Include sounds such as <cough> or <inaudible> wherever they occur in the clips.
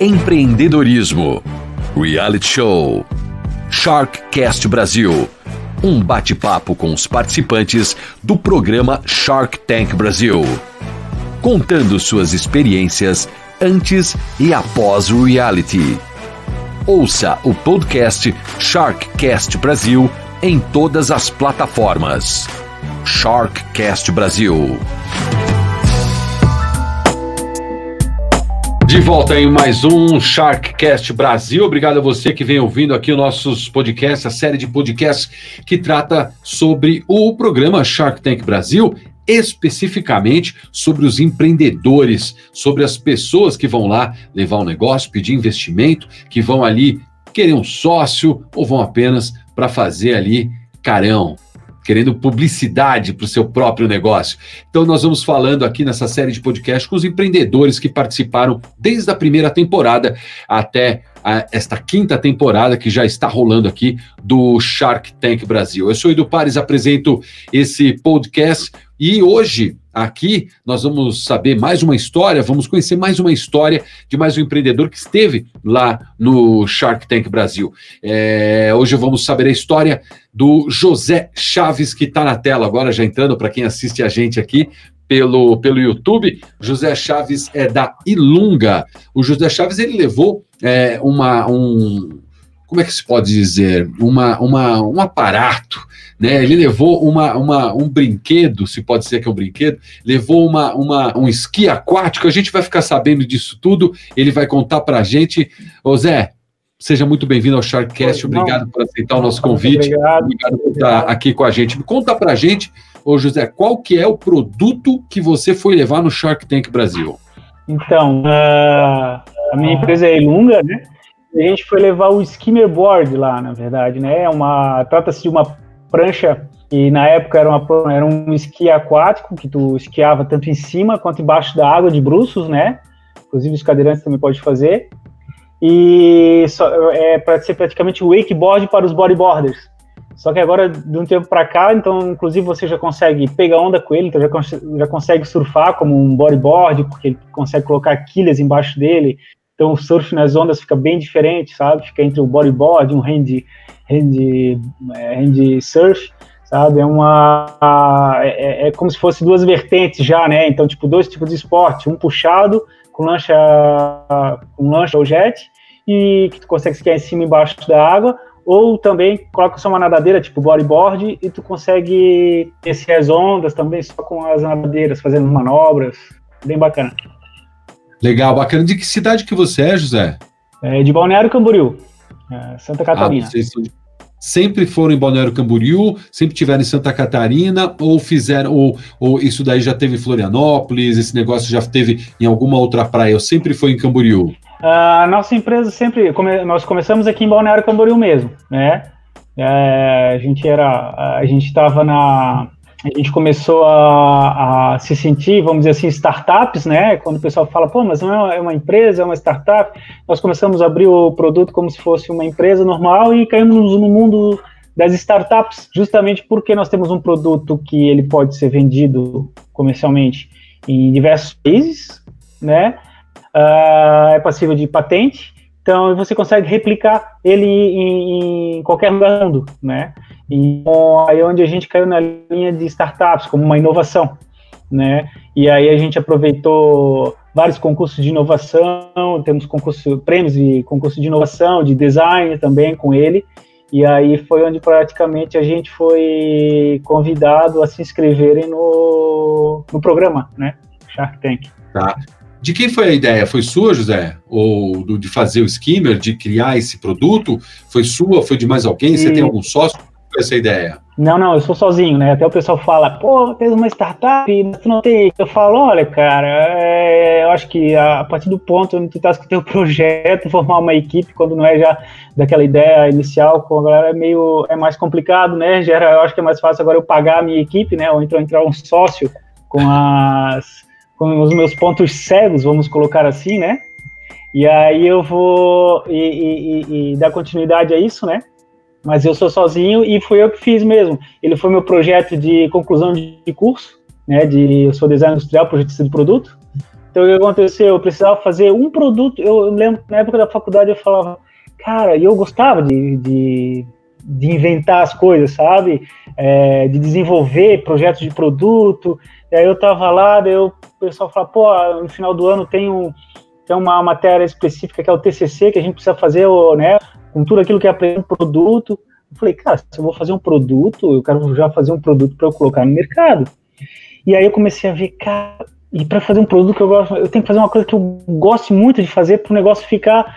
empreendedorismo, reality show, Sharkcast Brasil. Um bate-papo com os participantes do programa Shark Tank Brasil, contando suas experiências antes e após o reality. Ouça o podcast Sharkcast Brasil em todas as plataformas. Sharkcast Brasil. De volta em mais um Sharkcast Brasil. Obrigado a você que vem ouvindo aqui os nossos podcasts, a série de podcasts que trata sobre o programa Shark Tank Brasil, especificamente sobre os empreendedores, sobre as pessoas que vão lá levar um negócio, pedir investimento, que vão ali querer um sócio ou vão apenas para fazer ali carão, querendo publicidade para o seu próprio negócio. Então, nós vamos falando aqui nessa série de podcast com os empreendedores que participaram desde a primeira temporada até esta quinta temporada que já está rolando aqui do Shark Tank Brasil. Eu sou Edu Pares, apresento esse podcast e hoje aqui nós vamos saber mais uma história, vamos conhecer mais uma história de mais um empreendedor que esteve lá no Shark Tank Brasil. É, hoje vamos saber a história do José Chaves, que está na tela agora, já entrando para quem assiste a gente aqui pelo, pelo YouTube. José Chaves é da Ilunga. O José Chaves ele levou é, uma, um, como é que se pode dizer, uma, uma, um aparato, né? Ele levou uma, uma, um brinquedo, se pode ser que é um brinquedo, levou uma, uma, um esqui aquático, a gente vai ficar sabendo disso tudo, ele vai contar para a gente. Ô Zé, seja muito bem-vindo ao Sharkcast, obrigado por aceitar o nosso convite, obrigado, obrigado por estar aqui com a gente. Conta para a gente, ô José, qual que é o produto que você foi levar no Shark Tank Brasil? Então, uh, a minha empresa é Ilunga, né? a gente foi levar o skimmer board lá, na verdade, né? É uma trata-se de uma prancha e na época era, uma, era um esqui aquático que tu esquiava tanto em cima quanto embaixo da água de bruços, né? Inclusive os cadeirantes também podem fazer. E só, é para ser praticamente o wakeboard para os bodyboarders. Só que agora, de um tempo para cá, então, inclusive, você já consegue pegar onda com ele, então já, já consegue surfar como um bodyboard, porque ele consegue colocar quilhas embaixo dele, então o surf nas ondas fica bem diferente, sabe? Fica entre o bodyboard um hand, hand, é, hand surf, sabe? É uma é, é, como se fosse duas vertentes já, né? Então tipo dois tipos de esporte, um puxado com lancha com lancha ou jet e que tu consegue esquiar em cima e embaixo da água, ou também coloca só uma nadadeira tipo bodyboard e tu consegue descer as ondas também só com as nadadeiras fazendo manobras, bem bacana. Legal, bacana. De que cidade que você é, José? É de Balneário Camboriú, é, Santa ah, Catarina. Ah, vocês sempre foram em Balneário Camboriú, sempre tiveram em Santa Catarina, ou fizeram, ou, ou isso daí já teve em Florianópolis, esse negócio já teve em alguma outra praia, ou sempre foi em Camboriú? A nossa empresa sempre, nós começamos aqui em Balneário Camboriú mesmo, né? É, a gente era, a gente estava na, a gente começou a, a, se sentir, vamos dizer assim, startups, né? Quando o pessoal fala, pô, mas não é uma empresa, é uma startup. Nós começamos a abrir o produto como se fosse uma empresa normal e caímos no mundo das startups, justamente porque nós temos um produto que ele pode ser vendido comercialmente em diversos países, né? Uh, é passível de patente, então você consegue replicar ele em, em qualquer lugar do mundo, né? Então, aí é onde a gente caiu na linha de startups, como uma inovação, né? E aí a gente aproveitou vários concursos de inovação, temos concurso, prêmios de concurso de inovação, de design também com ele, e aí foi onde praticamente a gente foi convidado a se inscreverem no, no programa, né? Shark Tank. Tá. De quem foi a ideia? Foi sua, José? Ou do, de fazer o skimmer, de criar esse produto? Foi sua? Foi de mais alguém? E... Você tem algum sócio? essa ideia? Não, não, eu sou sozinho, né? Até o pessoal fala, pô, tem uma startup, mas tu não tem. Eu falo, olha, cara, é, eu acho que a, partir do ponto onde tu tá com o teu projeto, formar uma equipe, quando não é já daquela ideia inicial, com a galera é meio, é mais complicado, né? Gera, eu acho que é mais fácil agora eu pagar a minha equipe, né? Ou então entrar um sócio com as, os meus pontos cegos, vamos colocar assim, né? E aí eu vou e, e, e, dar continuidade a isso, né? mas eu sou sozinho e fui eu que fiz mesmo. Ele foi meu projeto de conclusão de curso, né? De eu sou designer industrial, projetista de produto, Então o que aconteceu? Eu precisava fazer um produto. Eu lembro na época da faculdade eu falava, cara, e eu gostava de, de, de, inventar as coisas, sabe? É, de desenvolver projetos de produto. E aí eu tava lá, daí o pessoal falava, pô, no final do ano tem, um, tem uma matéria específica que é o TCC, que a gente precisa fazer, né? Com tudo aquilo que é aprender um produto. Eu falei, cara, se eu vou fazer um produto, eu quero já fazer um produto para eu colocar no mercado. E aí eu comecei a ver, cara, e para fazer um produto que eu gosto, eu tenho que fazer uma coisa que eu gosto muito de fazer para o negócio ficar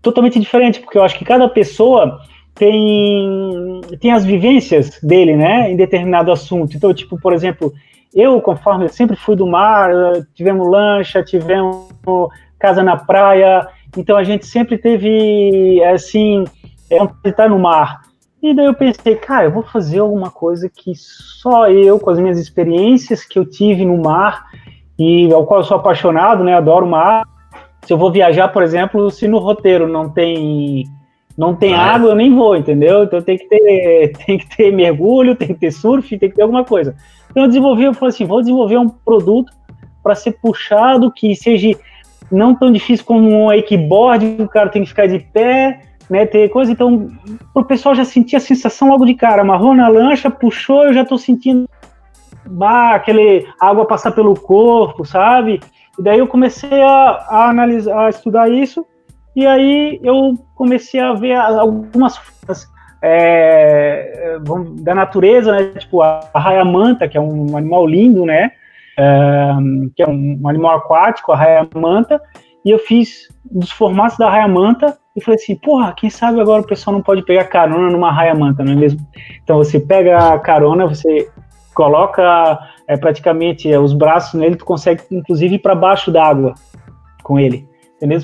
totalmente diferente, porque eu acho que cada pessoa tem, tem as vivências dele, né, em determinado assunto. Então, tipo, por exemplo, eu, conforme eu sempre fui do mar, tivemos lancha, tivemos casa na praia, então a gente sempre teve, assim, é, estar no mar. E daí eu pensei, cara, eu vou fazer alguma coisa que só eu, com as minhas experiências que eu tive no mar, e ao qual eu sou apaixonado, né? Adoro mar. Se eu vou viajar, por exemplo, se no roteiro não tem não tem ah, água, eu nem vou, entendeu? Então tem que ter <laughs> tem que ter mergulho, tem que ter surf, tem que ter alguma coisa. Então eu desenvolvi, eu falei assim, vou desenvolver um produto para ser puxado que seja não tão difícil como um wakeboard, o cara tem que ficar de pé, né, ter coisa, então o pessoal já sentia a sensação logo de cara, amarrou na lancha, puxou, eu já estou sentindo bah, aquele água passar pelo corpo, sabe? E daí eu comecei a, a analisar, a estudar isso, e aí eu comecei a ver algumas é, da natureza, né? Tipo a, a raia-manta, que é um animal lindo, né? É, que é um, um, animal aquático, a raia-manta, e eu fiz dos formatos da raia-manta e falei assim, porra, quem sabe agora o pessoal não pode pegar carona numa raia-manta, não é mesmo? Então você pega a carona, você coloca é, praticamente é, os braços nele, tu consegue inclusive ir para baixo d'água com ele,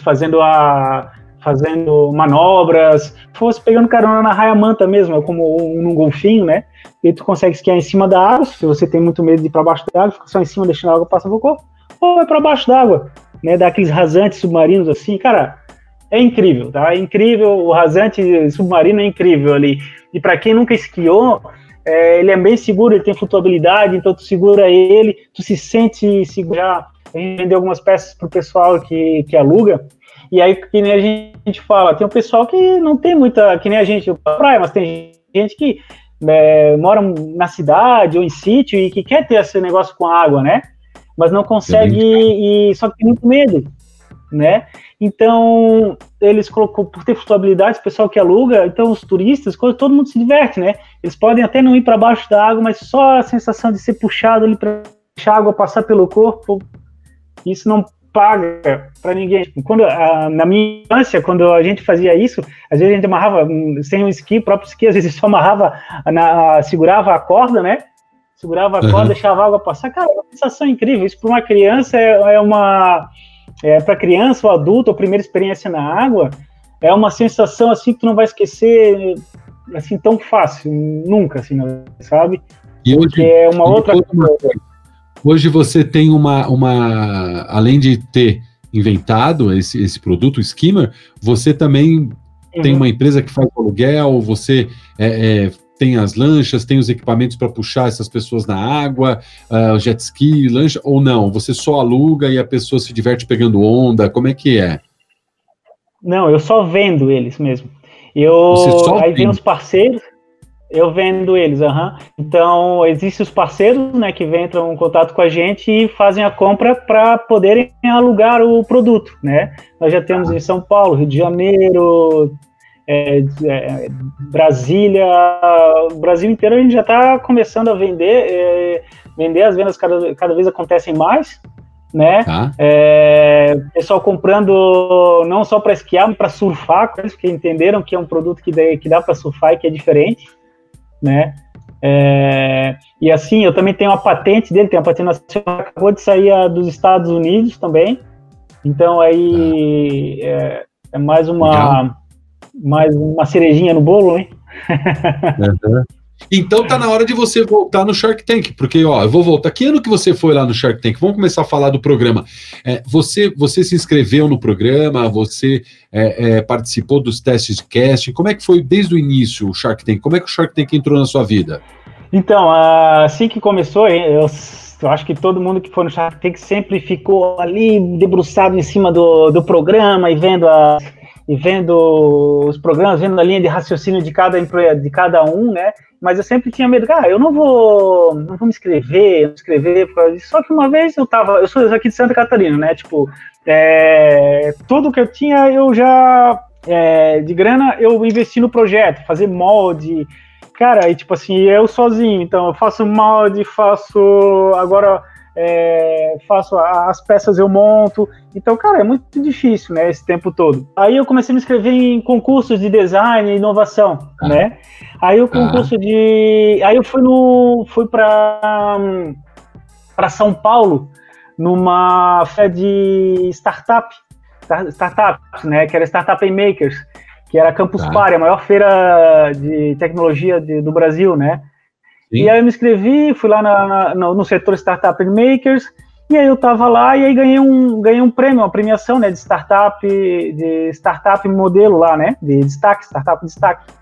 Fazendo a fazendo manobras, fosse pegando carona na raia manta mesmo, é como um, golfinho, né? E tu consegue esquiar em cima da água, se você tem muito medo de ir para baixo da água, fica só em cima deixando a água passar no corpo, ou vai para baixo da água, né? Daqueles rasantes submarinos assim, cara, é incrível, tá? É incrível, o rasante submarino é incrível ali. E para quem nunca esquiou, é, ele é bem seguro, ele tem flutuabilidade, então tu segura ele, tu se sente seguro. Já vender algumas peças para o pessoal que, que aluga. E aí, que nem a gente fala, tem um pessoal que não tem muita, que nem a gente, praia, mas tem gente que é, mora na cidade ou em sítio e que quer ter esse negócio com água, né? Mas não consegue, e só que tem muito medo, né? Então, eles colocou por ter flutuabilidade, o pessoal que aluga, então os turistas, todo mundo se diverte, né? Eles podem até não ir para baixo da água, mas só a sensação de ser puxado ali para a água passar pelo corpo, isso não paga para ninguém. Quando a, na minha infância, quando a gente fazia isso, às vezes a gente amarrava hum, sem um esqui, o próprio esqui, às vezes <laughs> só amarrava, na, segurava a corda, né? Segurava a corda, uhum. deixava a água passar. Cara, é uma sensação incrível. Isso para uma criança é, é uma é, para criança ou adulto, a primeira experiência na água, é uma sensação assim que tu não vai esquecer assim tão fácil, nunca, assim, sabe? E hoje é uma outra coisa. Hoje você tem uma, uma além de ter inventado esse, esse produto, o Skimmer, você também uhum. tem uma empresa que faz aluguel, você é, é, tem as lanchas, tem os equipamentos para puxar essas pessoas na água, uh, jet ski, lancha, ou não? Você só aluga e a pessoa se diverte pegando onda? Como é que é? Não, eu só vendo eles mesmo. Eu, aí tem os parceiros, eu vendo eles, aham. Uhum. Então, existem os parceiros, né, que entram em contato com a gente e fazem a compra para poderem alugar o produto, né? Nós já temos em São Paulo, Rio de Janeiro, é, é, Brasília, o Brasil inteiro a gente já está começando a vender, é, vender as vendas cada, cada vez acontecem mais, né? Tá. É, pessoal comprando não só para esquiar, mas para surfar, porque entenderam que é um produto que, que dá para surfar e que é diferente, né? É, e assim, eu também tenho a patente dele, tem a patente nacional, acabou de sair a, dos Estados Unidos também, então aí é, é mais uma Legal mais uma cerejinha no bolo, hein? Uhum. <laughs> Então tá na hora de você voltar no Shark Tank, porque ó, eu vou voltar. Que ano que você foi lá no Shark Tank? Vamos começar a falar do programa. É, você, você se inscreveu no programa? Você é, é, participou dos testes de casting? Como é que foi desde o início o Shark Tank? Como é que o Shark Tank entrou na sua vida? Então, assim que começou, eu eu acho que todo mundo que foi no Shark Tank sempre ficou ali debruçado em cima do, do programa e vendo, a, e vendo os programas, vendo a linha de raciocínio de cada, de cada um, né? Mas eu sempre tinha medo, ah, eu não vou, não vou me inscrever, me inscrever, só que uma vez eu tava, eu sou aqui de Santa Catarina, né? Tipo, é, tudo que eu tinha eu já é, de grana eu investi no projeto, fazer molde, cara, e tipo assim, eu sozinho, então eu faço molde, faço agora é, faço as peças eu monto, então cara, é muito difícil, né, esse tempo todo. Aí eu comecei a me inscrever em concursos de design e inovação, ah. né? Aí o concurso ah. de, aí eu fui no, fui para para São Paulo numa fé de startup, startups, né, que era Startup Makers que era Campus tá. Party, a maior feira de tecnologia de, do Brasil, né? Sim. E aí eu me inscrevi, fui lá na, na, no, no, setor Startup Makers, e aí eu tava lá e aí ganhei um, ganhei um prêmio, uma premiação, né, de startup, de startup modelo lá, né, de destaque, startup destaque.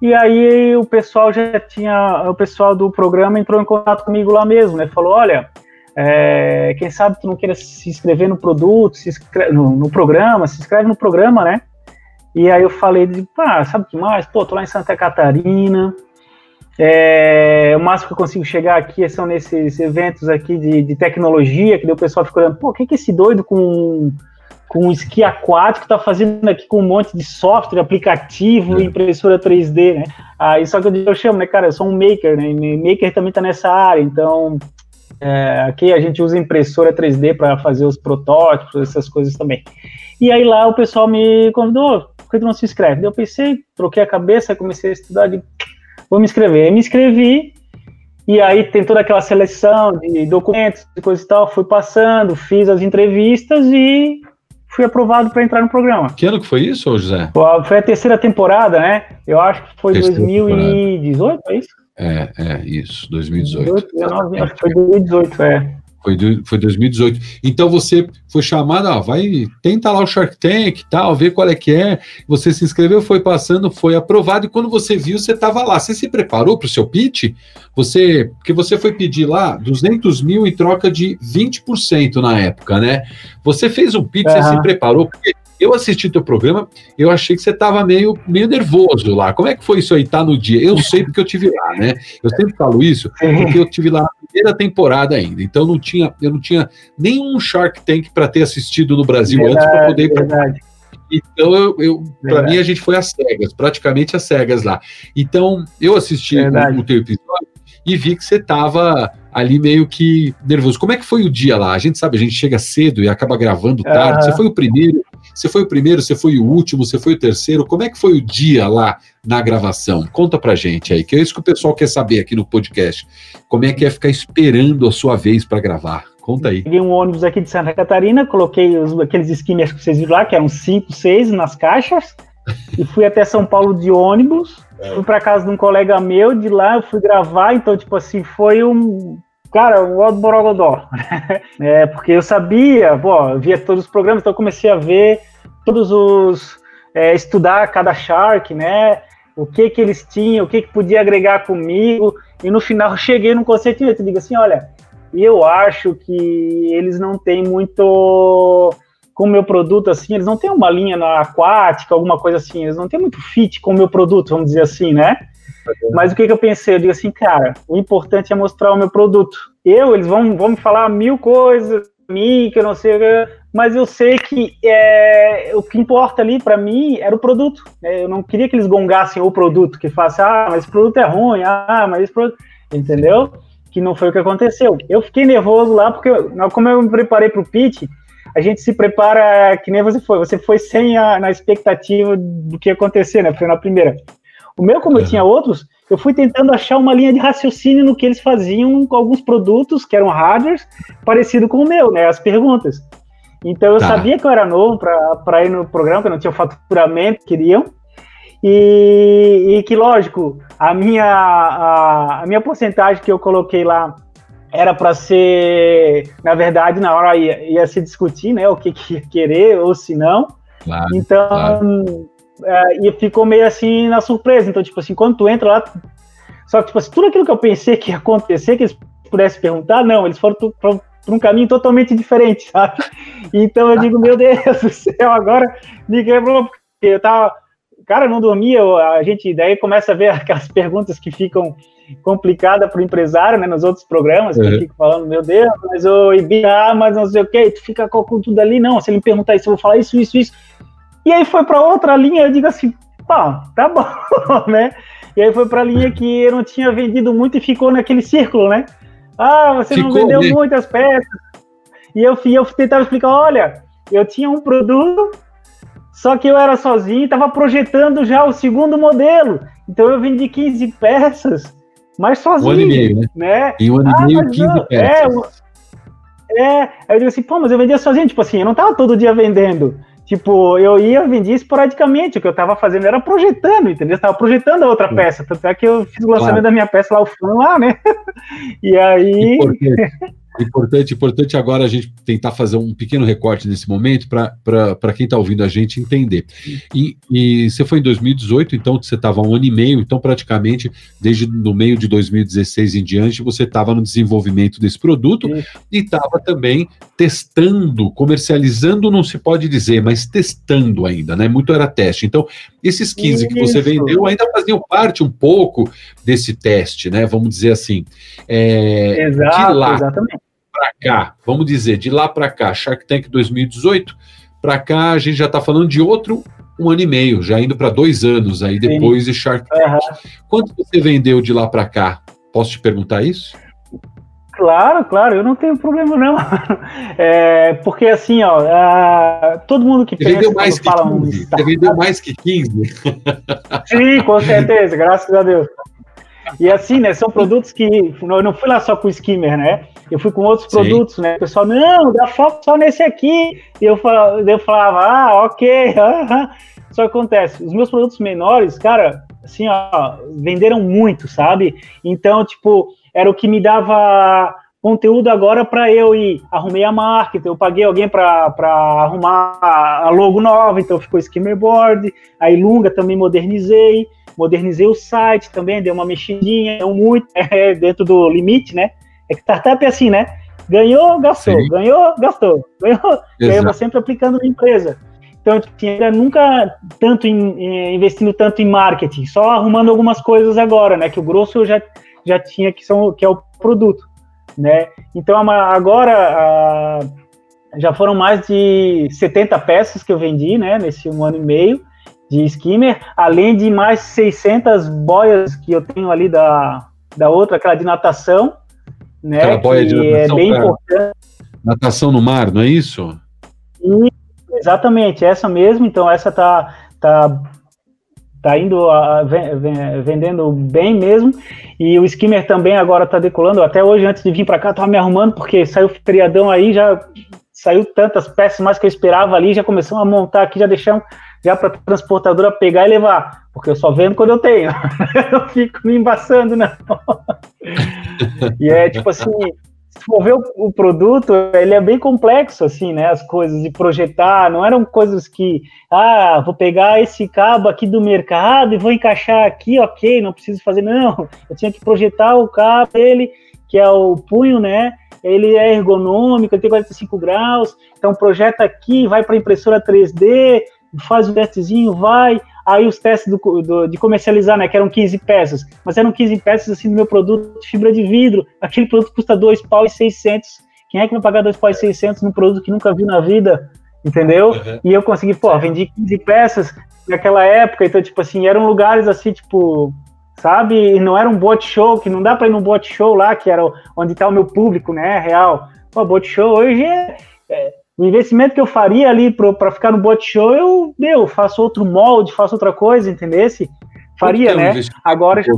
E aí o pessoal já tinha, o pessoal do programa entrou em contato comigo lá mesmo, né, falou, olha, é, quem sabe tu não queira se inscrever no produto, se inscreve, no, no programa, se inscreve no programa, né, e aí eu falei, ah, sabe o que mais? Pô, tô lá em Santa Catarina. É, o máximo que eu consigo chegar aqui são nesses eventos aqui de, de tecnologia, que o pessoal fica olhando, pô, o que, que esse doido com, com esqui aquático tá fazendo aqui com um monte de software, aplicativo, é. impressora 3D, né? Aí só que eu, chamo, né, cara, eu sou um maker, né? Maker também tá nessa área, então é, aqui a gente usa impressora 3D para fazer os protótipos, essas coisas também. E aí lá o pessoal me convidou, por que tu não se inscreve? Eu pensei, troquei a cabeça, comecei a estudar, de, vou me inscrever. me inscrevi, e aí tem toda aquela seleção de documentos e coisa e tal, fui passando, fiz as entrevistas e fui aprovado para entrar no programa. Que ano que foi isso, José? Foi a terceira temporada, né? Eu acho que foi terceira 2018, temporada. é isso? É, é, isso, 2018. 2019, acho que foi 2018, é. Foi, foi 2018. Então você foi chamado, ó, vai, tenta lá o Shark Tank tal, ver qual é que é. Você se inscreveu, foi passando, foi aprovado, e quando você viu, você estava lá. Você se preparou para o seu pitch? Você, porque você foi pedir lá 200 mil em troca de 20% na época, né? Você fez um pitch, uhum. você se preparou, porque eu assisti teu programa, eu achei que você estava meio, meio nervoso lá. Como é que foi isso aí, tá no dia? Eu sei porque eu tive lá, né? Eu sempre falo isso, porque eu tive lá na primeira temporada ainda. Então não tinha, eu não tinha nenhum Shark Tank para ter assistido no Brasil verdade, antes para poder. Verdade. Então, eu, eu para mim, a gente foi às cegas, praticamente às cegas lá. Então, eu assisti o, o teu episódio e vi que você estava ali meio que nervoso. Como é que foi o dia lá? A gente sabe, a gente chega cedo e acaba gravando tarde. Você foi o primeiro você foi o primeiro, você foi o último, você foi o terceiro. Como é que foi o dia lá na gravação? Conta pra gente aí, que é isso que o pessoal quer saber aqui no podcast. Como é que é ficar esperando a sua vez para gravar? Conta aí. Peguei um ônibus aqui de Santa Catarina, coloquei os, aqueles skimmers que vocês viram lá, que eram cinco, seis nas caixas, e fui até São Paulo de ônibus. É. Fui para casa de um colega meu, de lá eu fui gravar, então, tipo assim, foi um, Cara, o Aldo Borogodó. <laughs> é, porque eu sabia, pô, eu via todos os programas, então eu comecei a ver todos os. É, estudar cada Shark, né? O que que eles tinham, o que que podia agregar comigo, e no final eu cheguei num conceito e digo assim: olha, eu acho que eles não têm muito. Com o meu produto, assim, eles não têm uma linha aquática, alguma coisa assim, eles não têm muito fit com o meu produto, vamos dizer assim, né? Mas o que, que eu pensei? Eu digo assim, cara, o importante é mostrar o meu produto. Eu, eles vão, vão me falar mil coisas, mim, que eu não sei, mas eu sei que é, o que importa ali para mim era o produto. Né? Eu não queria que eles gongassem o produto, que falassem, ah, mas esse produto é ruim, ah, mas esse produto. Entendeu? Que não foi o que aconteceu. Eu fiquei nervoso lá, porque como eu me preparei para o pitch, a gente se prepara que nem você foi. Você foi sem a na expectativa do que ia acontecer, né? Foi na primeira. O meu, como eu tinha outros, eu fui tentando achar uma linha de raciocínio no que eles faziam com alguns produtos que eram hardwares, parecido com o meu, né? As perguntas. Então eu tá. sabia que eu era novo para ir no programa, que eu não tinha o faturamento que queriam. E, e, que, lógico, a minha, a, a, minha porcentagem que eu coloquei lá era para ser, na verdade, na hora ia, ia se discutir, né, o que, que ia querer ou se não. Claro, então, claro é, e ficou meio assim na surpresa. Então, tipo assim, quando tu entra lá. Só que, tipo assim, tudo aquilo que eu pensei que ia acontecer, que eles pudesse perguntar, não, eles foram para um caminho totalmente diferente, <laughs> sabe? Então eu digo, meu Deus do céu, agora me quebrou, porque eu tava, cara, não dormia, a gente daí começa a ver <laughs> aquelas perguntas que ficam complicadas para o empresário, né, nos outros programas, uhum. que fica falando, meu Deus, mas o IBA, mas não sei o que, tu fica com tudo ali, não, se ele me perguntar isso, eu vou falar isso, isso, isso, e aí foi para outra linha, eu digo assim, pá, tá bom, <laughs> né, e aí foi para a linha que eu não tinha vendido muito e ficou naquele círculo, né, ah, você ficou, não vendeu né? muitas peças, e eu, eu tentava explicar, olha, eu tinha um produto só que eu era sozinho e estava projetando já o segundo modelo. Então eu vendi 15 peças, mas sozinho. Um ano e meio, né? né? E um ano ah, e meio, 15 não, peças. É, é, aí eu digo assim, pô, mas eu vendia sozinho. Tipo assim, eu não estava todo dia vendendo. Tipo, eu ia, vendia esporadicamente. O que eu estava fazendo era projetando, entendeu? Eu estava projetando a outra peça. Tanto é que eu fiz o lançamento claro. da minha peça lá, o fã lá, né? <laughs> E aí. Importante, importante agora a gente tentar fazer um pequeno recorte nesse momento para quem está ouvindo a gente entender. E, e, você foi em 2018, então você estava um ano e meio, então praticamente desde no meio de 2016 em diante você estava no desenvolvimento desse produto Sim. e estava também testando, comercializando não se pode dizer, mas testando ainda, né? Muito era teste. Então, esses 15 Isso. que você vendeu ainda faziam parte um pouco desse teste, né? Vamos dizer assim. É, Exato, lá, exatamente para cá, vamos dizer, de lá para cá, Shark Tank 2018, para cá a gente já está falando de outro um ano e meio, já indo para dois anos aí depois Sim. de Shark Tank. Uhum. Quanto você vendeu de lá para cá? Posso te perguntar isso? Claro, claro, eu não tenho problema não. <laughs> É, porque assim, ó, uh, todo mundo que você pensa vendeu mais que fala 15. um Você vendeu mais que 15? Sim, com certeza, <laughs> graças a Deus. E assim, né, são produtos que eu não fui lá só com o skimmer, né? Eu fui com outros Sim. produtos, né? O pessoal, não, dá foco só nesse aqui. E eu falava, eu falava ah, ok. <laughs> Só acontece, os meus produtos menores, cara, assim, ó, venderam muito, sabe? Então, tipo, era o que me dava conteúdo agora para eu ir. Arrumei a marca, então eu paguei alguém para arrumar a logo nova, então ficou skimmer board. A Ilunga também modernizei modernizei o site também, dei uma mexidinha, não muito, <laughs> é, dentro do limite, né? É que startup é assim, né? Ganhou, gastou, Sim. ganhou, gastou, ganhou, ganhou sempre aplicando na empresa. Então, ainda nunca tanto em, investindo tanto em marketing, só arrumando algumas coisas agora, né? Que o grosso eu já, já tinha, que, são, que é o produto, né? Então, agora já foram mais de 70 peças que eu vendi, né? Nesse um ano e meio de skimmer, além de mais 600 boias que eu tenho ali da, da outra, aquela de natação, né? Aquela boia de natação, é bem importante. Natação no mar, não é isso? E, exatamente, essa mesmo. Então essa tá tá tá indo a, vendendo bem mesmo. E o skimmer também agora tá decolando. Até hoje, antes de vir para cá, tava me arrumando porque saiu feriadão aí, já saiu tantas peças mais que eu esperava ali, já começamos a montar aqui, já deixamos já para transportadora pegar e levar, porque eu só vendo quando eu tenho, <laughs> eu fico me embaçando, não. <laughs> e é tipo assim, se for ver o, produto, ele é bem complexo, assim, né, as coisas de projetar, não eram coisas que, ah, vou pegar esse cabo aqui do mercado e vou encaixar aqui, ok, não preciso fazer, não, eu tinha que projetar o cabo, ele, que é o punho, né, ele é ergonômico, ele tem 45 graus, então projeta aqui, vai para impressora 3D, faz o testezinho, vai. Aí os testes do, do, de comercializar, né, que eram 15 peças, mas eram 15 peças assim do meu produto de fibra de vidro. Aquele produto custa dois pau e 600. Quem é que vai pagar dois pau e 600 num produto que nunca viu na vida? Entendeu? Uhum. E eu consegui, pô, vendi 15 peças naquela época, então, tipo assim, eram lugares assim, tipo, sabe? E não era um bot show, que não dá para ir num bot show lá, que era onde tá o meu público, né, real. Pô, bot show hoje é, é o investimento que eu faria ali para ficar no bot show, eu, meu, faço outro molde, faço outra coisa, entendesse? Faria, né? Agora já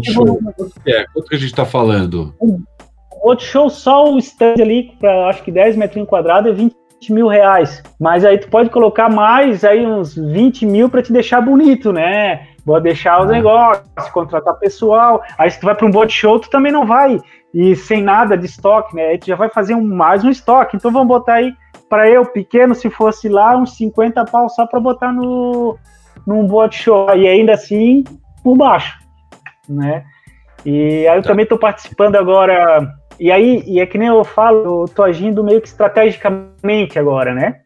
é, quanto que a gente está falando? O bot show, só o stand ali, para acho que 10 metros quadrados, é 20 mil reais. Mas aí tu pode colocar mais aí uns 20 mil para te deixar bonito, né? Vou deixar os ah. negócios, contratar pessoal. Aí se tu vai para um bot show, tu também não vai. E sem nada de estoque, né? Aí tu já vai fazer um, mais um estoque. Então vamos botar aí para eu, pequeno, se fosse lá, uns 50 pau só para botar no, num bot show. E ainda assim, por baixo, né? E aí eu tá. também estou participando agora e aí, e é que nem eu falo, eu tô agindo meio que estrategicamente agora, né?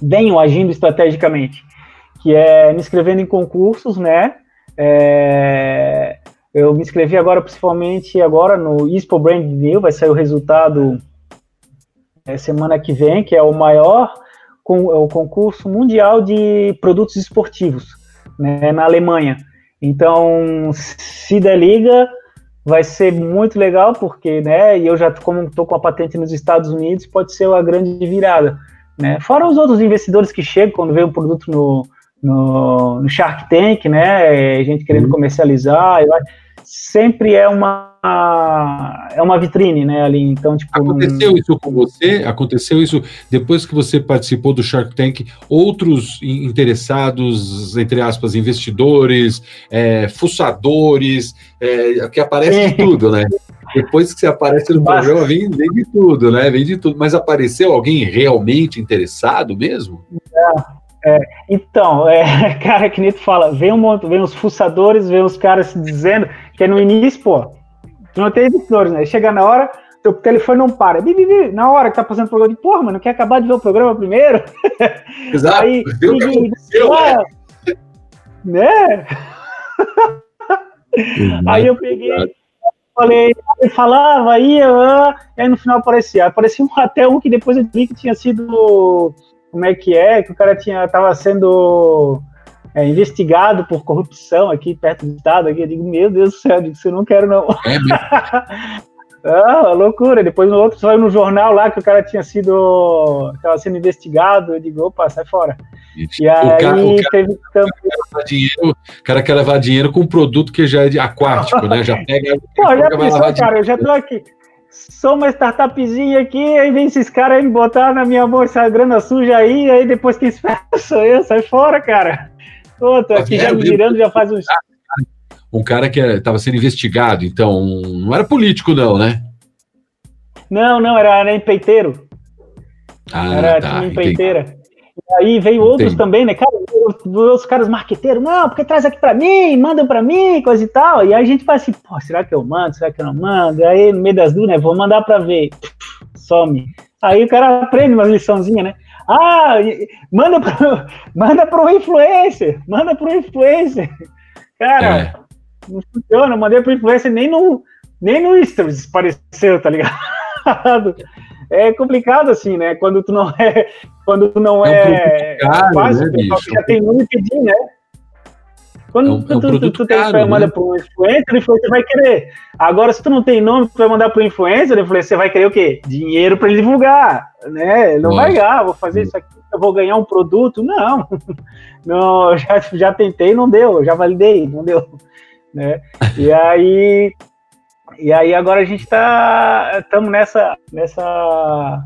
Venho agindo estrategicamente, que é me inscrevendo em concursos, né? É, eu me inscrevi agora, principalmente agora no Expo Brand New, vai sair o resultado é, semana que vem, que é o maior com, é o concurso mundial de produtos esportivos, né, na Alemanha. Então, se der liga, vai ser muito legal, porque, né, e eu já, como estou com a patente nos Estados Unidos, pode ser uma grande virada, né. Fora os outros investidores que chegam quando vê o produto no, no, no Shark Tank, né, gente querendo uhum. comercializar, sempre é uma é uma vitrine, né, ali, então, tipo... Aconteceu não... isso com você? Aconteceu isso depois que você participou do Shark Tank? Outros interessados, entre aspas, investidores, é, fuçadores, é, que aparece de tudo, né? Depois que você aparece no programa, vem, vem de tudo, né? Vem de tudo. Mas apareceu alguém realmente interessado mesmo? É, é, então, é, <laughs> cara, que nem tu fala, vem um monte, vem os fuçadores, vem os caras dizendo que é no início, pô, não tem editores, né? Chega na hora, teu telefone não para. Bi, bi, bi, na hora que tá fazendo o programa, de porra, mano, quer acabar de ver o programa primeiro? <laughs> Exato. Aí, Viu o que aconteceu, ah, né? aí eu peguei, falei, eu falava, aí, aí no final aparecia. Aparecia um, <laughs> até um que depois eu vi que tinha sido. Como é que é? Que o cara tinha, tava sendo é, investigado por corrupção aqui perto do estado. Aqui, eu digo, meu Deus do céu, eu digo, isso eu não quero não. É <laughs> ah, loucura. Depois no outro saiu no jornal lá que o cara tinha sido estava sendo investigado. Eu digo, opa, sai fora. E aí o cara, o cara, teve também. O cara quer levar dinheiro com um produto que já é de aquático, né? Já pega. Pô, já pensou, cara, eu já tô aqui. Sou uma startupzinha aqui, aí vem esses caras aí me botar na minha mão essa grana suja aí, aí depois que espera <laughs> sou eu, sai fora, cara. Ô, tô aqui já me girando já faz uns. Um cara que estava sendo investigado, então, não era político, não, né? Não, não, era, era empeiteiro. Ah, era tá, time empeiteira. E aí veio outros entendi. também, né? Cara, os, caras marqueteiros, não, porque traz aqui para mim, manda para mim, coisa e tal. E aí a gente faz assim, pô, será que eu mando? Será que eu não mando? E aí, no meio das duas, né? Vou mandar para ver. Some. Aí o cara aprende umas liçãozinhas, né? Ah, manda para <laughs> manda pro influencer, manda pro influencer. Cara, é. não funciona, mandei pro influencer nem no nem no Stories pareceu, tá ligado? <laughs> É complicado assim, né? Quando tu não é, quando tu não é, é fácil, né, já tem nome pedir, né? Quando é um, tu, é um tu, tu, tem, caro, manda né? para um influencer, o influencer vai querer. Agora, se tu não tem nome, tu vai mandar para o influencer, o influencer vai querer o quê? Dinheiro para ele divulgar, né? Não vai ganhar, vou fazer isso aqui, eu vou ganhar um produto. Não, <laughs> não já, já tentei, não deu, já validei, não deu. Né? E <laughs> aí, e aí agora a gente está estamos nessa, nessa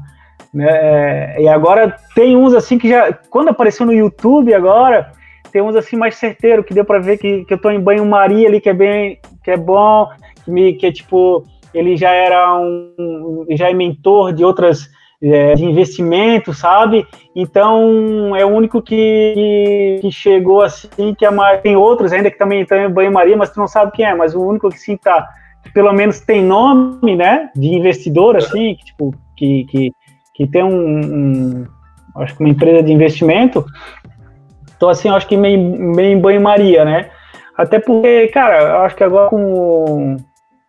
né, e agora tem uns assim que já, quando apareceu no YouTube agora, tem uns assim mais certeiro, que deu para ver que, que eu tô em banho-maria ali, que é bem, que é bom, que, me, que é tipo, ele já era um, já é mentor de outras, é, de investimento, sabe? Então, é o único que, que chegou assim, que é mais, tem outros ainda que também estão em banho-maria, mas tu não sabe quem é, mas o único que sim tá, que pelo menos tem nome, né, de investidor, assim, que tipo, que, que, que tem um, um acho que uma empresa de investimento, então, assim, eu acho que meio, meio em banho-maria, né? Até porque, cara, eu acho que agora com,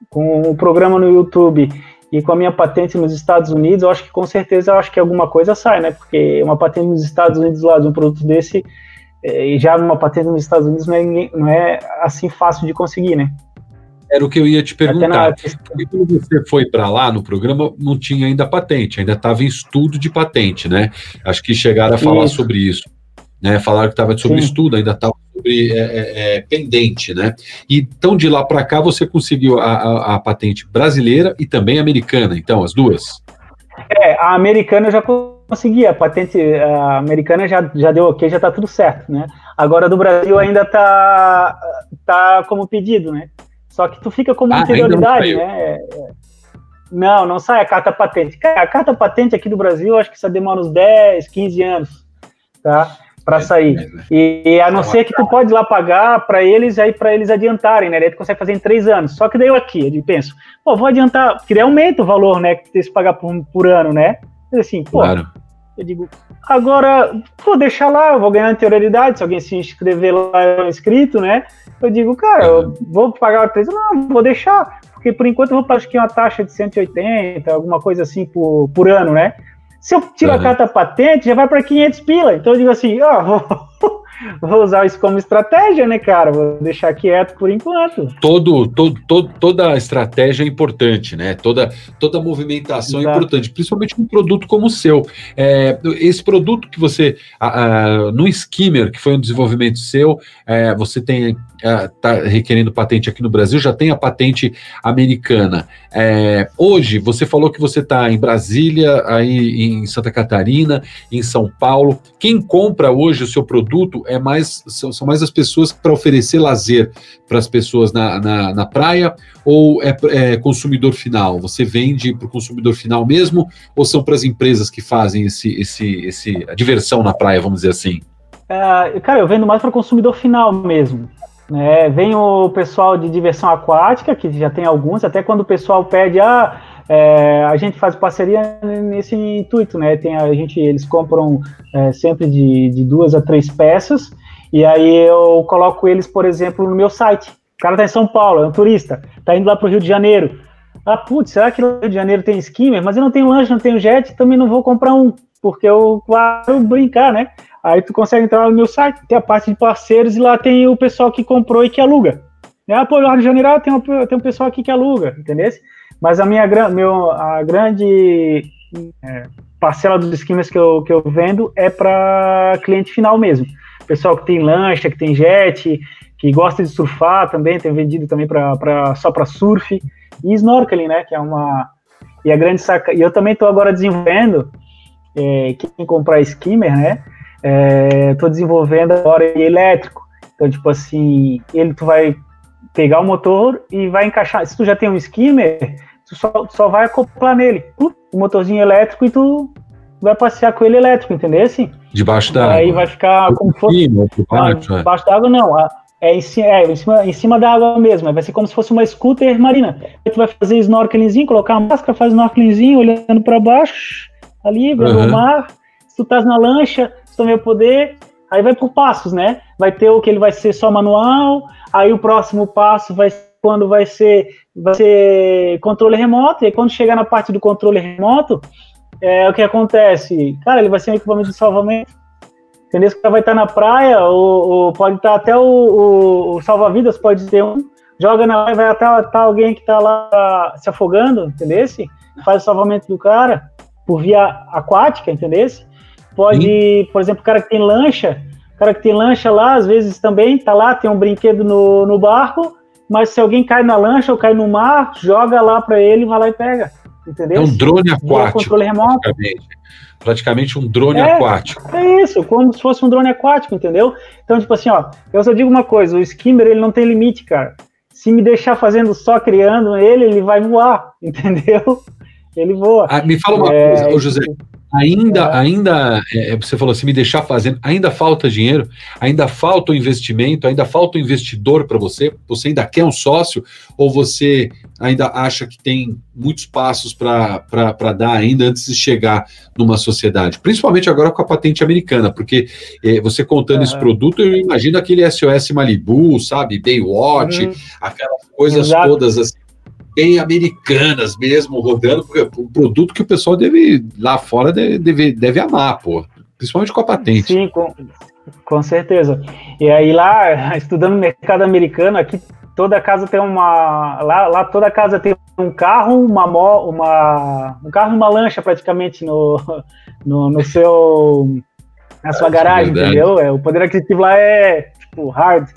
com o programa no YouTube e com a minha patente nos Estados Unidos, eu acho que com certeza eu acho que alguma coisa sai, né? Porque uma patente nos Estados Unidos lá de um produto desse, é, e já uma patente nos Estados Unidos não é, não é assim fácil de conseguir, né? Era o que eu ia te perguntar. Porque quando você foi para lá no programa, não tinha ainda patente, ainda estava em estudo de patente, né? Acho que chegaram a falar isso. sobre isso né? Falaram que estava sobre Sim. estudo, ainda estava sobre é, é, é, pendente, né? Então de lá para cá você conseguiu a, a, a, patente brasileira e também americana, então as duas. É, a americana eu já consegui, a patente a americana já, já deu ok, já está tudo certo, né? Agora do Brasil ainda tá tá como pedido, né? Só que tu fica como ah, anterioridade, né? Não, não sai a carta patente. A carta patente aqui do Brasil, acho que isso demora uns 10, 15 anos, tá? Para é, sair. É, né? e, a não ser que tu pode lá pagar para eles, aí para eles adiantarem, né? Daí tu consegue fazer em três anos. Só que daí eu aqui, eu penso, pô, vou adiantar, porque daí aumenta o valor, né? Que tu tem que pagar por, por ano, né? Assim, pô, claro. eu digo, agora, vou deixar lá, eu vou ganhar anterioridade, se alguém se inscrever lá inscrito, né? Eu digo, cara, eu vou pagar três anos, não, vou deixar, porque por enquanto eu vou pagar uma taxa de 180, alguma coisa assim por, por ano, né? Se eu tiro uhum. a carta patente, já vai para 500 pila. Então eu digo assim, ó, <laughs> vou, vou usar isso como estratégia, né, cara? Vou deixar quieto por enquanto. Todo, todo, todo toda estratégia é importante, né? Toda, toda movimentação é Exato. é importante, principalmente um produto como o seu. É, esse produto que você, no Skimmer, que foi um desenvolvimento seu, é, você tem está é, requerendo patente aqui no Brasil, já tem a patente americana. É, hoje, você falou que você está em Brasília, aí em Santa Catarina, em São Paulo. Quem compra hoje o seu produto é mais são, são mais as pessoas para oferecer lazer para as pessoas na, na, na, praia ou é, é consumidor final? Você vende para o consumidor final mesmo ou são para as empresas que fazem esse, esse, esse a diversão na praia, vamos dizer assim? É, cara, eu vendo mais para consumidor final mesmo. Né? Vem o pessoal de diversão aquática, que já tem alguns, até quando o pessoal pede, ah, é, a gente faz parceria nesse intuito, né? Tem a gente, eles compram é, sempre de, de, duas a três peças, e aí eu coloco eles, por exemplo, no meu site. O cara tá em São Paulo, é um turista, tá indo lá pro Rio de Janeiro. Ah, putz, será que no Rio de Janeiro tem skimmer? Mas eu não tenho lanche, não tenho jet, também não vou comprar um, porque eu quero brincar, né? Aí tu consegue entrar no meu site, tem a parte de parceiros e lá tem o pessoal que comprou e que aluga. Ah, pô, lá no Janeiro ah, tem, um, tem um pessoal aqui que aluga, entendeu? Mas a minha meu, a grande é, parcela dos esquemas que eu, que eu vendo é para cliente final mesmo. Pessoal que tem lancha, que tem jet, que gosta de surfar também, tem vendido também pra, pra, só para surf. E snorkeling, né? Que é uma. E a grande saca. E eu também estou agora desenvolvendo. É, quem comprar skimmer, né? Estou é, desenvolvendo agora elétrico. Então, tipo assim, ele tu vai pegar o motor e vai encaixar. Se tu já tem um skimmer, tu só, só vai acoplar nele, o motorzinho elétrico e tu vai passear com ele elétrico, entendeu? Assim, debaixo da Aí vai ficar como fosse. Cima, não, debaixo da água não. É em, cima, é em cima, em cima da água mesmo. Vai ser como se fosse uma scooter marina. Aí tu vai fazer snorkelingzinho, colocar a máscara, faz snorkelingzinho, olhando para baixo, ali, vendo uhum. o mar. Se tu tá na lancha, também poder, aí vai por passos, né? Vai ter o que ele vai ser só manual, aí o próximo passo vai quando vai ser vai ser controle remoto, e quando chegar na parte do controle remoto, é o que acontece, cara, ele vai ser um equipamento de salvamento. Entendeu? O cara vai estar na praia, ou, ou pode estar até o, o, o salva-vidas, pode ter um, joga na praia, vai até, até alguém que está lá se afogando, entendeu? Faz o salvamento do cara por via aquática, entendeu? Pode, Sim. por exemplo, o cara que tem lancha, o cara que tem lancha lá, às vezes também tá lá, tem um brinquedo no, no barco, mas se alguém cai na lancha ou cai no mar, joga lá para ele, vai lá e pega. Entendeu? É um drone aquático. Controle remoto. Praticamente. praticamente um drone é, aquático. É isso, como se fosse um drone aquático, entendeu? Então, tipo assim, ó, eu só digo uma coisa, o skimmer ele não tem limite, cara. Se me deixar fazendo só criando ele, ele vai voar, <laughs> entendeu? Ele voa. Ah, me fala uma é, coisa, ô José. Ainda, é. ainda é, você falou assim, me deixar fazendo, ainda falta dinheiro, ainda falta o investimento, ainda falta o investidor para você. Você ainda quer um sócio ou você ainda acha que tem muitos passos para dar ainda antes de chegar numa sociedade? Principalmente agora com a patente americana, porque é, você contando esse produto, eu imagino aquele SOS Malibu, sabe, Baywatch, uhum. aquelas coisas Exato. todas assim bem americanas mesmo, rodando, porque é um produto que o pessoal deve, lá fora, deve, deve amar, pô. Principalmente com a patente. Sim, com, com certeza. E aí lá, estudando mercado americano, aqui toda casa tem uma. Lá, lá toda casa tem um carro, uma, uma um carro e uma lancha praticamente no, no, no seu. na sua é, garagem, é entendeu? É, o poder aquisitivo lá é tipo hard.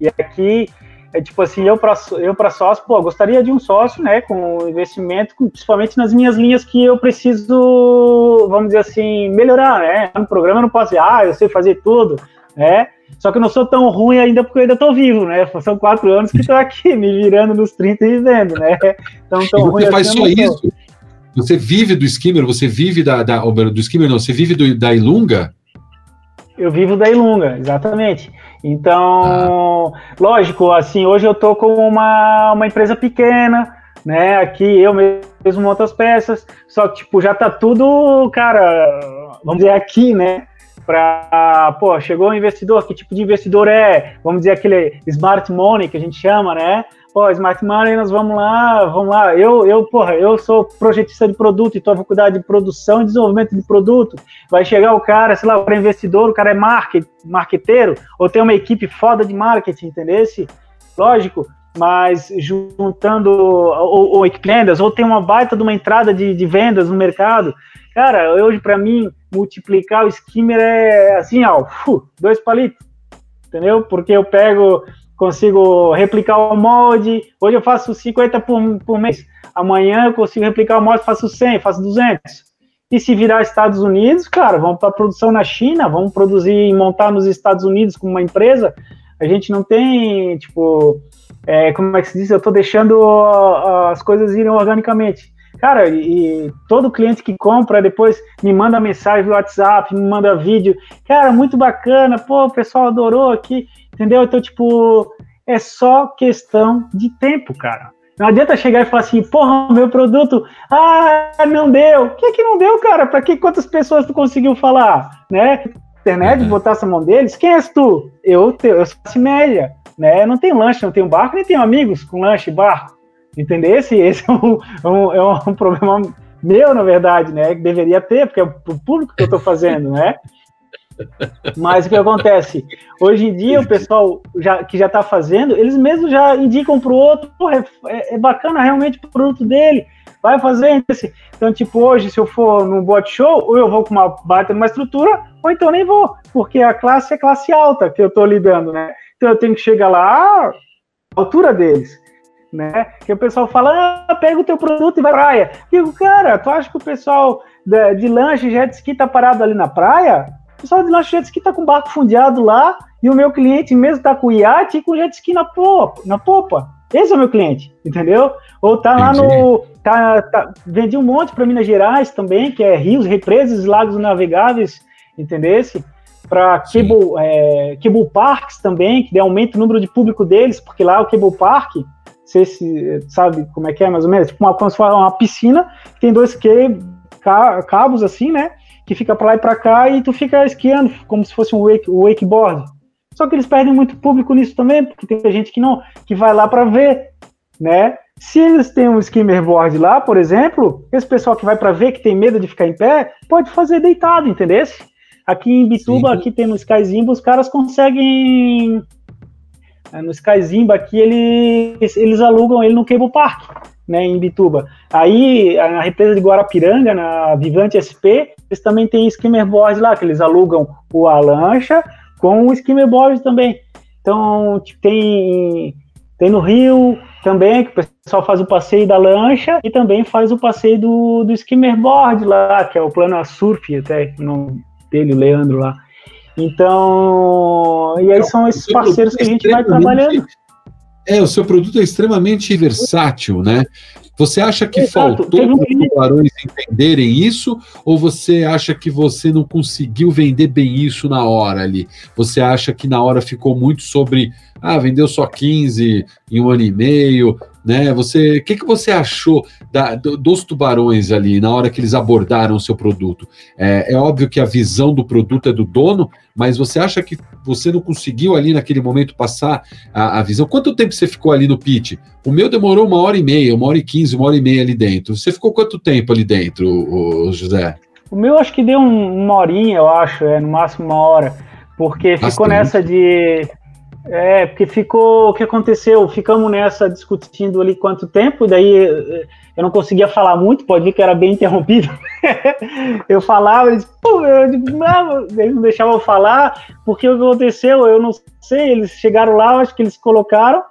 E aqui é tipo assim, eu para eu para sócio, pô, gostaria de um sócio, né, com investimento, principalmente nas minhas linhas que eu preciso, vamos dizer assim, melhorar, né? No programa eu não posso dizer, ah, eu sei fazer tudo, né? Só que eu não sou tão ruim ainda porque eu ainda tô vivo, né? <laughs> São quatro anos que tô aqui, me virando nos 30 e vivendo, né? Então, tão e você faz assim, só isso? Você vive do skimmer, você vive da, da do skimmer não, você vive do, da Ilunga? Eu vivo da Ilunga, exatamente. Então, ah. lógico, assim, hoje eu tô com uma, uma empresa pequena, né? Aqui eu mesmo monto as peças, só que, tipo, já tá tudo, cara, vamos dizer aqui, né? Pra, pô, chegou um investidor, que tipo de investidor é? Vamos dizer aquele smart money que a gente chama, né? Pô, Smart Money, nós vamos lá, vamos lá. Eu, eu, porra, eu sou projetista de produto, então eu vou cuidar de produção e desenvolvimento de produto. Vai chegar o cara, sei lá, para investidor, o cara é market, marqueteiro, ou tem uma equipe foda de marketing, entendeu? Lógico, mas juntando, ou, ou vendas, ou tem uma baita de uma entrada de, de vendas no mercado. Cara, hoje, para mim, multiplicar o skimmer é assim, ó, dois palitos, entendeu? Porque eu pego consigo replicar o molde. Hoje eu faço 50 por, por mês. Amanhã eu consigo replicar o molde, faço 100, faço 200. E se virar Estados Unidos, cara, vamos para produção na China, vamos produzir e montar nos Estados Unidos como uma empresa. A gente não tem, tipo, é, como é que se diz? Eu estou deixando as coisas irem organicamente. Cara, e todo cliente que compra depois me manda mensagem no WhatsApp, me manda vídeo. Cara, muito bacana, pô, o pessoal adorou aqui. Entendeu? Então, tipo, é só questão de tempo, cara. Não adianta chegar e falar assim, porra, meu produto, ah, não deu. O que que não deu, cara? Para que quantas pessoas tu conseguiu falar, né? Internet, uhum. botar essa mão deles. Quem és tu? Eu, eu sou média, né? Não tenho lanche, não tenho barco, nem tenho amigos com lanche e barco. Entendeu? Esse, esse é, um, é um, é um <laughs> problema meu, na verdade, né? Que deveria ter, porque é o público que eu estou fazendo, né? Mas o que acontece? Hoje em dia, o pessoal já, que já está fazendo, eles mesmos já indicam para o outro, é, é, é, bacana realmente o produto dele, vai fazer esse. Então, tipo, hoje, se eu for num bot show, ou eu vou com uma baita numa estrutura, ou então nem vou, porque a classe é classe alta que eu estou lidando, né? Então eu tenho que chegar lá à altura deles. Né? Que o pessoal fala, ah, pega o teu produto e vai pra praia. Digo, cara, tu acha que o pessoal de, de lanche jet ski tá parado ali na praia? O pessoal de lanche jet ski tá com o barco fundeado lá e o meu cliente mesmo tá com iate e com jet ski na popa, na popa. Esse é o meu cliente, entendeu? Ou tá lá no. Tá, tá, vendi um monte para Minas Gerais também, que é rios, represas, lagos navegáveis, entendesse? Para cable, é, cable parks também, que aumenta o número de público deles, porque lá o cable park, você se, sabe como é que é mais ou menos? Tipo uma, como se fosse uma piscina, que tem dois cabos assim, né? que fica para lá e para cá e tu fica esquiando como se fosse um wake, wakeboard. Só que eles perdem muito público nisso também, porque tem gente que não que vai lá para ver, né? Se eles têm um skimmer board lá, por exemplo, esse pessoal que vai para ver, que tem medo de ficar em pé, pode fazer deitado, entendeu? Aqui em Bituba, Sim. aqui tem no Skyzimba, os caras conseguem no Skyzimba aqui eles, eles alugam ele no Cable Park, né, em Bituba. Aí na represa de Guarapiranga, na Vivante SP, eles também têm skimmer board lá, que eles alugam o a lancha com o skimmer board também. Então, tipo, tem, tem no Rio também, que o pessoal faz o passeio da lancha e também faz o passeio do, do skimmer board lá, que é o plano surf, até o nome dele, o Leandro lá. Então, e aí então, são esses parceiros que a gente vai trabalhando. É, o seu produto é extremamente versátil, né? Você acha que Exato. faltou para os tubarões entenderem isso? Ou você acha que você não conseguiu vender bem isso na hora ali? Você acha que na hora ficou muito sobre, ah, vendeu só 15 em um ano e meio, né? Você, o que, que você achou da, dos tubarões ali na hora que eles abordaram o seu produto? É, é, óbvio que a visão do produto é do dono, mas você acha que você não conseguiu ali naquele momento passar a, a visão? Quanto tempo você ficou ali no pitch? O meu demorou uma hora e meia, uma hora e quinze, uma hora e meia ali dentro. Você ficou quanto tempo ali dentro, o, José? O meu acho que deu um, uma horinha, eu acho, é, no máximo uma hora, porque Bastante. ficou nessa de é, porque ficou. O que aconteceu? Ficamos nessa discutindo ali quanto tempo, daí eu não conseguia falar muito, pode ver que era bem interrompido. <laughs> eu falava, eles, eu não, eles não deixavam eu falar, porque o que aconteceu? Eu não sei, eles chegaram lá, acho que eles colocaram,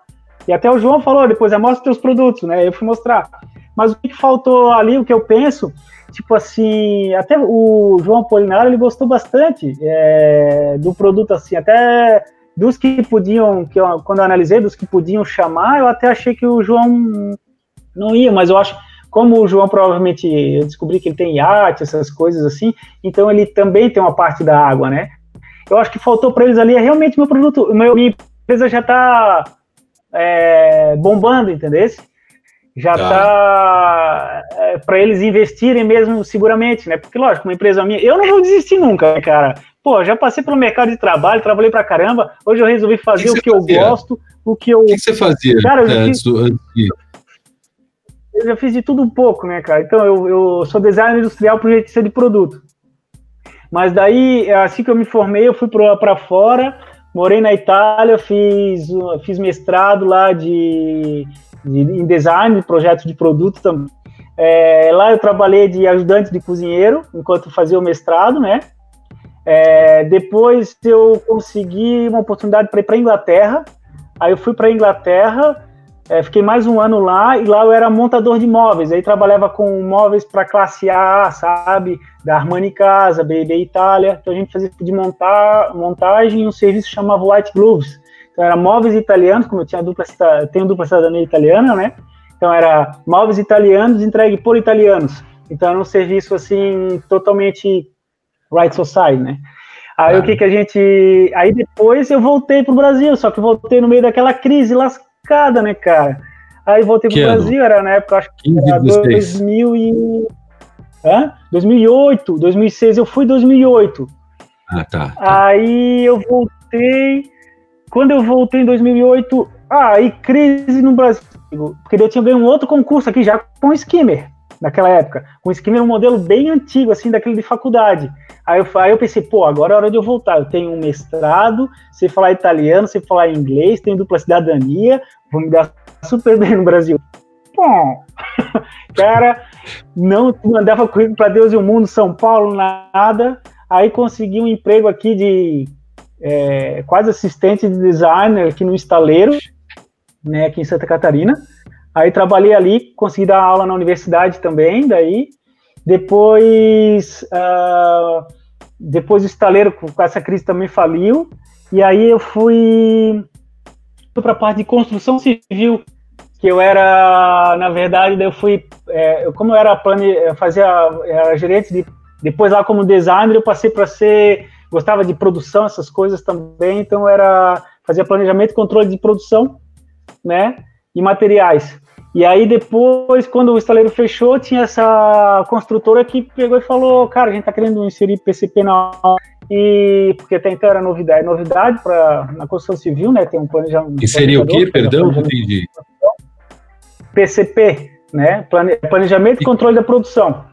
e até o João falou, depois é mostra teus produtos, né? Eu fui mostrar. Mas o que faltou ali, o que eu penso, tipo assim, até o João Polinário, ele gostou bastante é, do produto, assim, até dos que podiam, que eu, quando eu analisei, dos que podiam chamar, eu até achei que o João não ia, mas eu acho, como o João provavelmente, eu descobri que ele tem iate, essas coisas assim, então ele também tem uma parte da água, né? eu acho que faltou para eles ali é realmente meu produto, meu, minha empresa já está é, bombando, entendeu? Já está tá, é, para eles investirem mesmo seguramente, né? Porque, lógico, uma empresa minha, eu não vou desistir nunca, né, cara. Pô, já passei pelo mercado de trabalho, trabalhei pra caramba. Hoje eu resolvi fazer que o que fazia? eu gosto, o que eu. O que, você fazia? Cara, eu, antes, fiz... eu já fiz de tudo um pouco, né, cara? Então, eu, eu sou designer industrial projetista de produto. Mas daí, assim que eu me formei, eu fui para fora, morei na Itália, fiz, fiz mestrado lá de, de em design, de projetos de produto também. É, lá eu trabalhei de ajudante de cozinheiro, enquanto fazia o mestrado, né? É, depois eu consegui uma oportunidade para ir para Inglaterra. Aí eu fui para Inglaterra, é, fiquei mais um ano lá e lá eu era montador de móveis. Aí trabalhava com móveis para classe A, sabe, da Armani Casa, BB Itália. Então a gente fazia de montar montagem um serviço chamava White Gloves. Então era móveis italianos, como eu tinha dupla tenho dupla cidadania italiana, né? Então era móveis italianos entregue por italianos. Então era um serviço assim totalmente Right Society, né? Aí ah. o que que a gente. Aí depois eu voltei pro Brasil, só que voltei no meio daquela crise lascada, né, cara? Aí voltei pro que Brasil, ano? era na época, acho que era 2000 e... Hã? 2008, 2006, eu fui 2008. Ah, tá, tá. Aí eu voltei. Quando eu voltei em 2008, ah, aí crise no Brasil. Porque eu tinha ganho um outro concurso aqui já com o skimmer naquela época. O Skimmer é um modelo bem antigo, assim, daquele de faculdade. Aí eu, aí eu pensei, pô, agora é hora de eu voltar. Eu tenho um mestrado, sei falar italiano, sei falar inglês, tenho dupla cidadania, vou me dar super bem no Brasil. Bom, <laughs> cara, não mandava currículo para Deus e o mundo, São Paulo, nada. Aí consegui um emprego aqui de é, quase assistente de designer aqui no estaleiro, né, aqui em Santa Catarina. Aí trabalhei ali, consegui dar aula na universidade também, daí depois uh, depois o estaleiro com essa crise também faliu. E aí eu fui para a parte de construção civil que eu era na verdade eu fui é, como eu era plane, eu fazia era gerente de depois lá como designer eu passei para ser gostava de produção essas coisas também. Então era fazia planejamento e controle de produção né e materiais e aí depois, quando o estaleiro fechou, tinha essa construtora que pegou e falou, cara, a gente tá querendo inserir PCP na e porque até então era novidade, é novidade para na construção civil, né? Tem um planejamento. E seria o quê? Perdão, não entendi. PCP, né? Planejamento e controle da produção.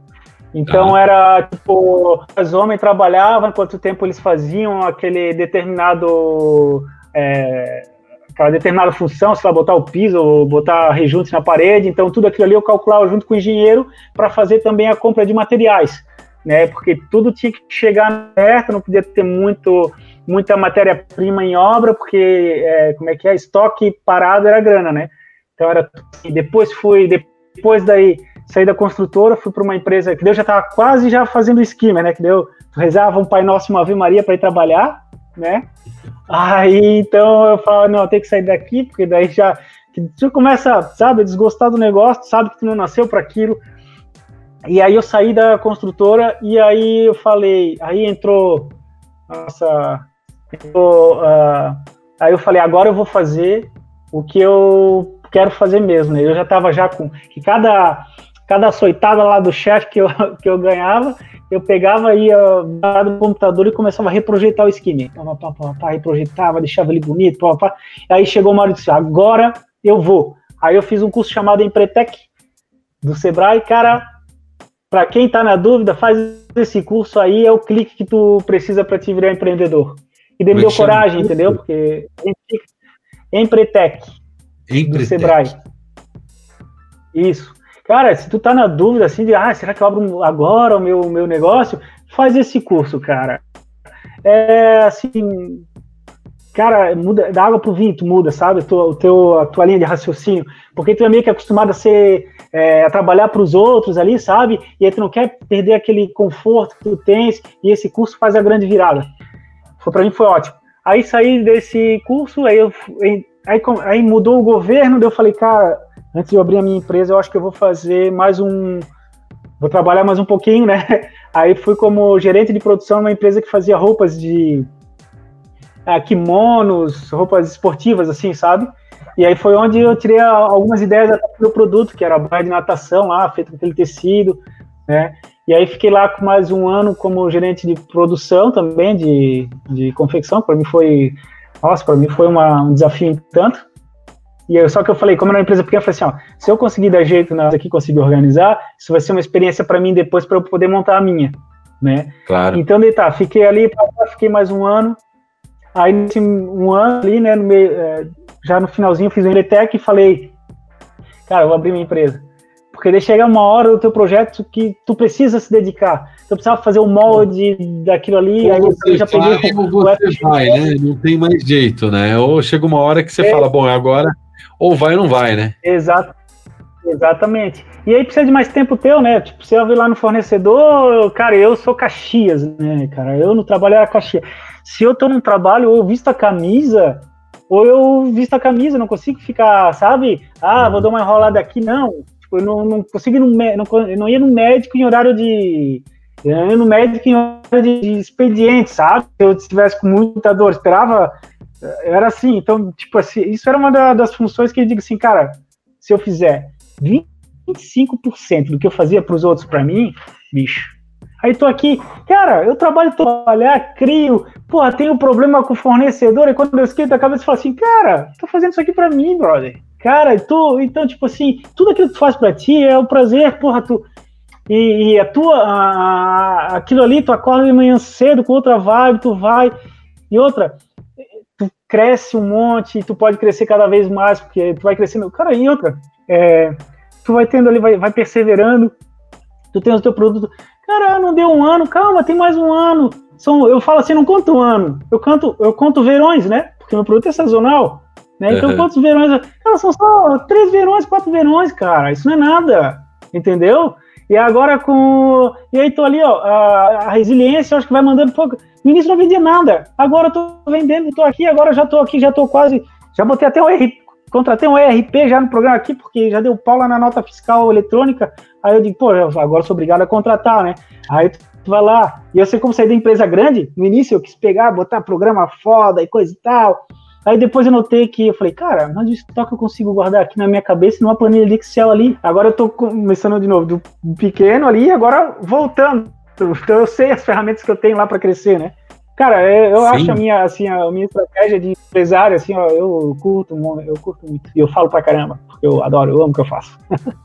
Então ah. era tipo, os homens trabalhavam, quanto tempo eles faziam aquele determinado é, aquela determinada função, sei lá, botar o piso ou botar rejunte na parede, então tudo aquilo ali eu calculava junto com o engenheiro para fazer também a compra de materiais, né? Porque tudo tinha que chegar perto, não podia ter muito muita matéria-prima em obra, porque é, como é que é, estoque parado era grana, né? Então era assim, depois fui depois daí saí da construtora, fui para uma empresa que eu já estava quase já fazendo esquema, né? Que deu rezava um Pai Nosso e uma Ave Maria para ir trabalhar, né? Aí então eu falo, não, tenho que sair daqui, porque daí já tu começa, sabe, a desgostar do negócio, sabe que tu não nasceu para aquilo. E aí eu saí da construtora e aí eu falei, aí entrou, nossa, entrou, uh, aí eu falei, agora eu vou fazer o que eu quero fazer mesmo. Né? Eu já estava já com que cada cada açoitada lá do chefe que eu, <laughs> que eu ganhava, eu pegava, ia lá do computador e começava a reprojetar o skin. Pá, pá, pá, pá, reprojetava, deixava ele bonito, pá, pá. Aí chegou uma hora e disse, agora eu vou. Aí eu fiz um curso chamado Empretec, do Sebrae, cara, para quem está na dúvida, faz esse curso aí, é o clique que tu precisa para te virar empreendedor. E deu coragem, entendeu? Porque Empretec, Empretec. do Sebrae. Isso. Cara, se tu tá na dúvida assim de, ah, será que eu abro agora o meu, meu negócio? Faz esse curso, cara. É assim, cara, muda da água pro vinho, tu muda, sabe? O teu, a tua linha de raciocínio, porque tu é meio que acostumado a ser é, a trabalhar para os outros ali, sabe? E aí tu não quer perder aquele conforto que tu tens, e esse curso faz a grande virada. Para mim foi ótimo. Aí saí desse curso, aí eu aí, aí mudou o governo, daí eu falei, cara, antes de eu abrir a minha empresa, eu acho que eu vou fazer mais um. Vou trabalhar mais um pouquinho, né? <laughs> Aí fui como gerente de produção numa empresa que fazia roupas de, ah, kimonos, roupas esportivas, assim, sabe? E aí foi onde eu tirei algumas ideias do produto, que era a baia de natação lá, feita com aquele tecido, né? E aí fiquei lá com mais um ano como gerente de produção também, de, de confecção. Para mim foi, nossa, para mim foi uma, um desafio tanto. E eu, só que eu falei, como era uma empresa pequena, eu falei assim, ó, se eu conseguir dar jeito nas aqui, conseguir organizar, isso vai ser uma experiência para mim depois para eu poder montar a minha, né? Claro. Então, daí tá, fiquei ali, fiquei mais um ano. Aí, nesse um ano ali, né, no meio, é, já no finalzinho, eu fiz o Eletec e falei, cara, eu vou abrir minha empresa. Porque daí chega uma hora do teu projeto que tu precisa se dedicar. Tu precisava fazer o molde daquilo ali, ou aí você já peguei ou você vai, né? Não tem mais jeito, né? Ou chega uma hora que você é. fala, bom, agora ou vai ou não vai, né? Exato. Exatamente. E aí precisa de mais tempo teu, né? Tipo, você vai lá no fornecedor, cara, eu sou Caxias, né, cara? Eu no trabalho era Caxias. Se eu tô num trabalho, ou eu visto a camisa, ou eu visto a camisa, não consigo ficar, sabe? Ah, vou dar uma enrolada aqui, não. Tipo, eu não, não consigo ir no, não, não ia no médico em horário de. Eu ia no médico em horário de, de expediente, sabe? Se eu estivesse com muita dor, esperava. Era assim, então, tipo assim, isso era uma da, das funções que eu digo assim, cara, se eu fizer 25% do que eu fazia para os outros para mim, bicho. Aí tô aqui, cara, eu trabalho, trabalhar, crio, porra, tenho problema com o fornecedor, e quando eu esquento a cabeça, eu falo assim, cara, tô fazendo isso aqui para mim, brother. Cara, tu, então, tipo assim, tudo aquilo que tu faz para ti é um prazer, porra, tu. E, e a tua, a, aquilo ali, tu acorda de manhã cedo com outra vibe, tu vai. E outra, tu cresce um monte, tu pode crescer cada vez mais, porque tu vai crescendo. Cara, e outra, é, tu vai tendo ali, vai, vai perseverando, tu tens o teu produto. Cara, não deu um ano, calma, tem mais um ano. São, eu falo assim, não conto um ano, eu canto, eu conto verões, né? Porque meu produto é sazonal. Né? Então, uhum. quantos verões? Cara, são só três verões, quatro verões, cara. Isso não é nada. Entendeu? E agora com. E aí tô ali, ó, a, a resiliência, eu acho que vai mandando pouco. No início não vendia nada. Agora eu tô vendendo, tô aqui, agora já tô aqui, já tô quase. Já botei até um ERP, contratei um ERP já no programa aqui, porque já deu pau lá na nota fiscal eletrônica. Aí eu digo, pô, agora sou obrigado a contratar, né? Aí tu vai lá. E eu sei como sair da empresa grande, no início eu quis pegar, botar programa foda e coisa e tal. Aí depois eu notei que eu falei, cara, mas o estoque eu consigo guardar aqui na minha cabeça numa planilha de Excel ali. Agora eu tô começando de novo do pequeno ali, agora voltando. Então eu sei as ferramentas que eu tenho lá para crescer, né? Cara, eu Sim. acho a minha, assim, a minha estratégia de empresário, assim, ó, eu curto, eu curto muito. E eu falo pra caramba, porque eu adoro, eu amo o que eu faço. <laughs>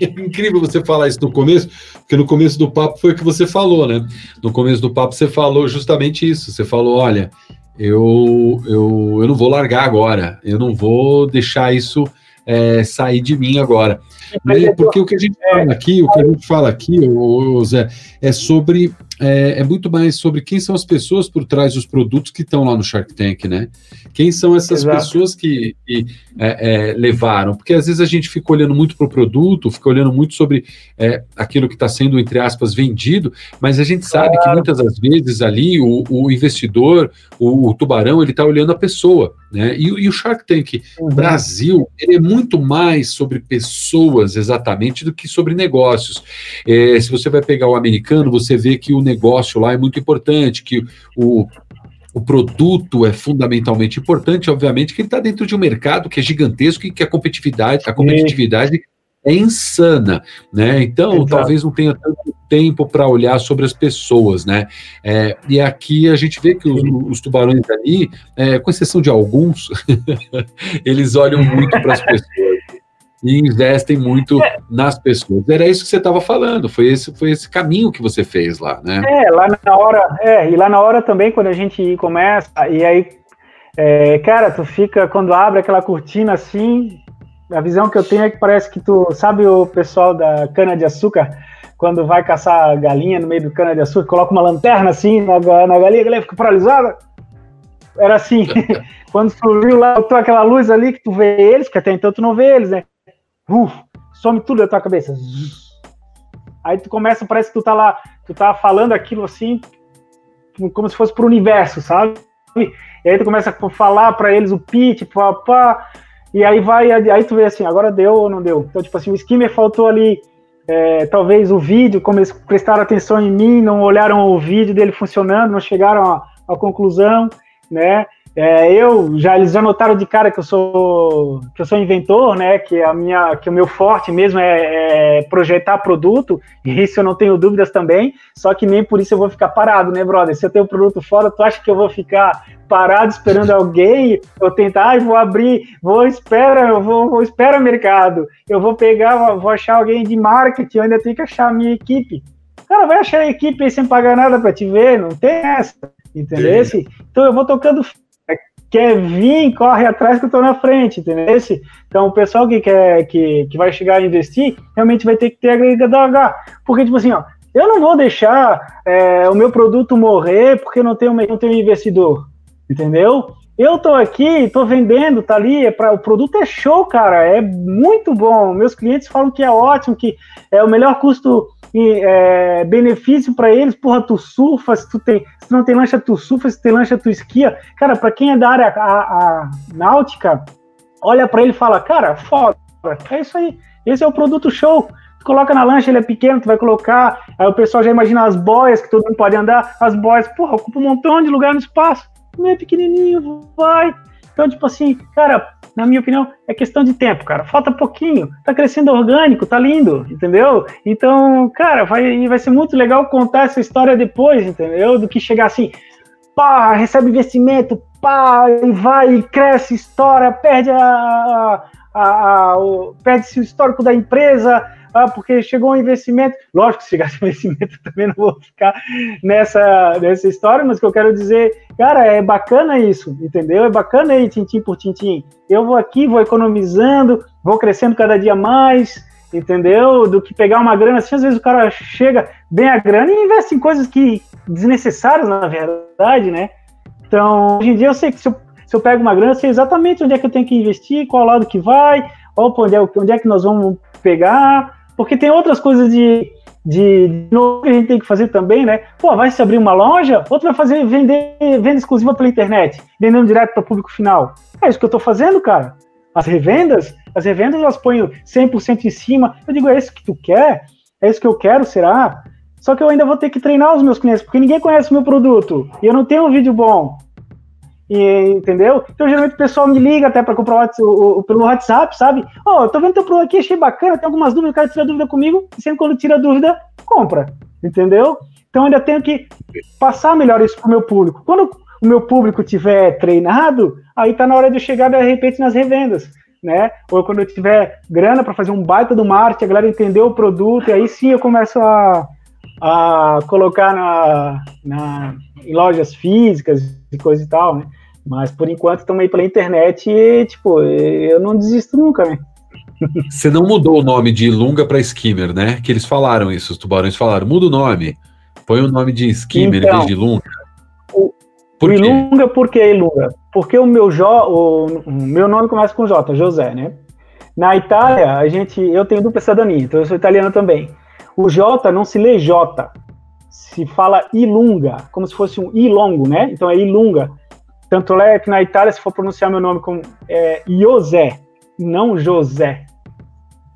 É incrível você falar isso no começo, porque no começo do papo foi o que você falou, né? No começo do papo você falou justamente isso. Você falou, olha, eu, eu, eu não vou largar agora, eu não vou deixar isso é, sair de mim agora. Né? Porque o que a gente fala aqui, o que a gente fala aqui, Zé, é sobre é, é, muito mais sobre quem são as pessoas por trás dos produtos que estão lá no Shark Tank, né? Quem são essas Exato. pessoas que, que é, é, levaram? Porque às vezes a gente fica olhando muito para o produto, fica olhando muito sobre é, aquilo que está sendo, entre aspas, vendido, mas a gente sabe claro. que muitas das vezes ali o, o investidor, o, o, tubarão, ele está olhando a pessoa, né? E, e o Shark Tank uhum. Brasil, ele é muito mais sobre pessoas exatamente do que sobre negócios. É, se você vai pegar o americano, você vê que o negócio lá é muito importante, que o, o produto é fundamentalmente importante, obviamente, que ele está dentro de um mercado que é gigantesco e que a competitividade, a competitividade é insana, né? Então, Exato. talvez não tenha tanto tempo para olhar sobre as pessoas, né? É, e aqui a gente vê que os, os tubarões ali, é, com exceção de alguns, <laughs> eles olham muito para as pessoas e investem muito é. nas pessoas. Era isso que você estava falando, foi esse, foi esse caminho que você fez lá, né? É, lá na hora, é, e lá na hora também, quando a gente começa, e aí, é, cara, tu fica, quando abre aquela cortina assim, a visão que eu tenho é que parece que tu, sabe o pessoal da cana-de-açúcar, quando vai caçar galinha no meio do cana-de-açúcar, coloca uma lanterna assim na, na galinha, a galinha fica paralisada? Era assim, <laughs> quando tu viu lá, botou aquela luz ali que tu vê eles, que até então tu não vê eles, né? uf, some tudo da tua cabeça. Aí tu começa, parece que tu tá lá, tu tá falando aquilo assim, como se fosse pro universo, sabe? E aí tu começa a falar para eles o pitch, pá, e aí vai, aí tu vê assim, agora deu ou não deu. Então, tipo assim, o skimmer faltou ali, é, talvez o vídeo, como eles prestaram atenção em mim, não olharam o vídeo dele funcionando, não chegaram à, à conclusão. né? É, eu já eles já notaram de cara que eu sou que eu sou inventor, né? Que a minha que o meu forte mesmo é, é, projetar produto. E isso eu não tenho dúvidas também. Só que nem por isso eu vou ficar parado, né, brother? Se eu tenho produto fora, tu acha que eu vou ficar parado esperando alguém? Eu tentar, ah, vou abrir, vou espera, eu vou, vou espera mercado. Eu vou pegar, vou achar alguém de marketing. Eu ainda tenho que achar a minha equipe. Cara, vai achar a equipe sem pagar nada para te ver, não tem essa, entendeu? Então eu vou tocando quer vir, corre atrás que eu estou na frente, entendeu? Então, o pessoal que quer que, que vai chegar a investir, realmente vai ter que ter agregador Porque, tipo assim, ó, eu não vou deixar é, o meu produto morrer porque não tenho, não tenho investidor, entendeu? Eu tô aqui, tô vendendo, tá ali, é pra, o produto é show, cara, é muito bom. Meus clientes falam que é ótimo, que é o melhor custo é, benefício para eles. Porra, tu surfa, se tu tem, se não tem lancha, tu surfa, se tem lancha, tu esquia. Cara, para quem é da área a, a náutica, olha para ele e fala, cara, foda, é isso aí. Esse é o produto show. Tu coloca na lancha, ele é pequeno, tu vai colocar. Aí o pessoal já imagina as boias que todo mundo pode andar. As boias, porra, ocupa um montão de lugar no espaço é pequenininho, vai. Então, tipo assim, cara, na minha opinião, é questão de tempo, cara. Falta pouquinho, tá crescendo orgânico, tá lindo, entendeu? Então, cara, vai, vai ser muito legal contar essa história depois, entendeu? Do que chegar assim, pá, recebe investimento, pá, e vai, cresce, estoura, perde a, a, a, a perde-se o histórico da empresa, ah, porque chegou um investimento. Lógico se chegasse <laughs> investimento também não vou ficar nessa, nessa história, mas o que eu quero dizer, cara, é bacana isso, entendeu? É bacana aí, tintim por tintim. Eu vou aqui, vou economizando, vou crescendo cada dia mais, entendeu? Do que pegar uma grana, assim, às vezes o cara chega bem a grana e investe em coisas que desnecessárias, na verdade, né? Então, hoje em dia eu sei que se eu, se eu pego uma grana, eu sei exatamente onde é que eu tenho que investir, qual lado que vai, opa, onde é, onde é que nós vamos pegar, porque tem outras coisas de, de, de novo que a gente tem que fazer também, né? Pô, vai se abrir uma loja, outro vai fazer vender venda exclusiva pela internet, vendendo direto para o público final. É isso que eu estou fazendo, cara. As revendas, as revendas elas põem 100% em cima. Eu digo, é isso que tu quer? É isso que eu quero, será? Só que eu ainda vou ter que treinar os meus clientes, porque ninguém conhece o meu produto. E eu não tenho um vídeo bom. E, entendeu? Então, geralmente o pessoal me liga até para comprar o, o, pelo WhatsApp, sabe? Ó, oh, tô vendo teu produto aqui, achei bacana, tem algumas dúvidas, o cara tira dúvida comigo, e sempre quando tira dúvida, compra. Entendeu? Então, ainda tenho que passar melhor isso pro meu público. Quando o meu público tiver treinado, aí tá na hora de chegar, de repente, nas revendas. Né? Ou quando eu tiver grana para fazer um baita do marketing, a galera entender o produto, e aí sim eu começo a, a colocar na, na, em lojas físicas e coisa e tal, né? Mas por enquanto estamos aí pela internet e, tipo, eu não desisto nunca, né? Você não mudou o nome de Ilunga para Skimmer, né? Que eles falaram isso, os tubarões falaram, muda o nome. Põe o nome de Skimmer então, em vez de Ilunga. O, por Ilunga, por que Ilunga? Porque o meu, jo, o, o, meu nome começa com J, José, né? Na Itália, a gente, eu tenho dupla cidadania, então eu sou italiano também. O J não se lê J, se fala Ilunga, como se fosse um I longo, né? Então é Ilunga. Tanto é que na Itália, se for pronunciar meu nome como é, José, não José.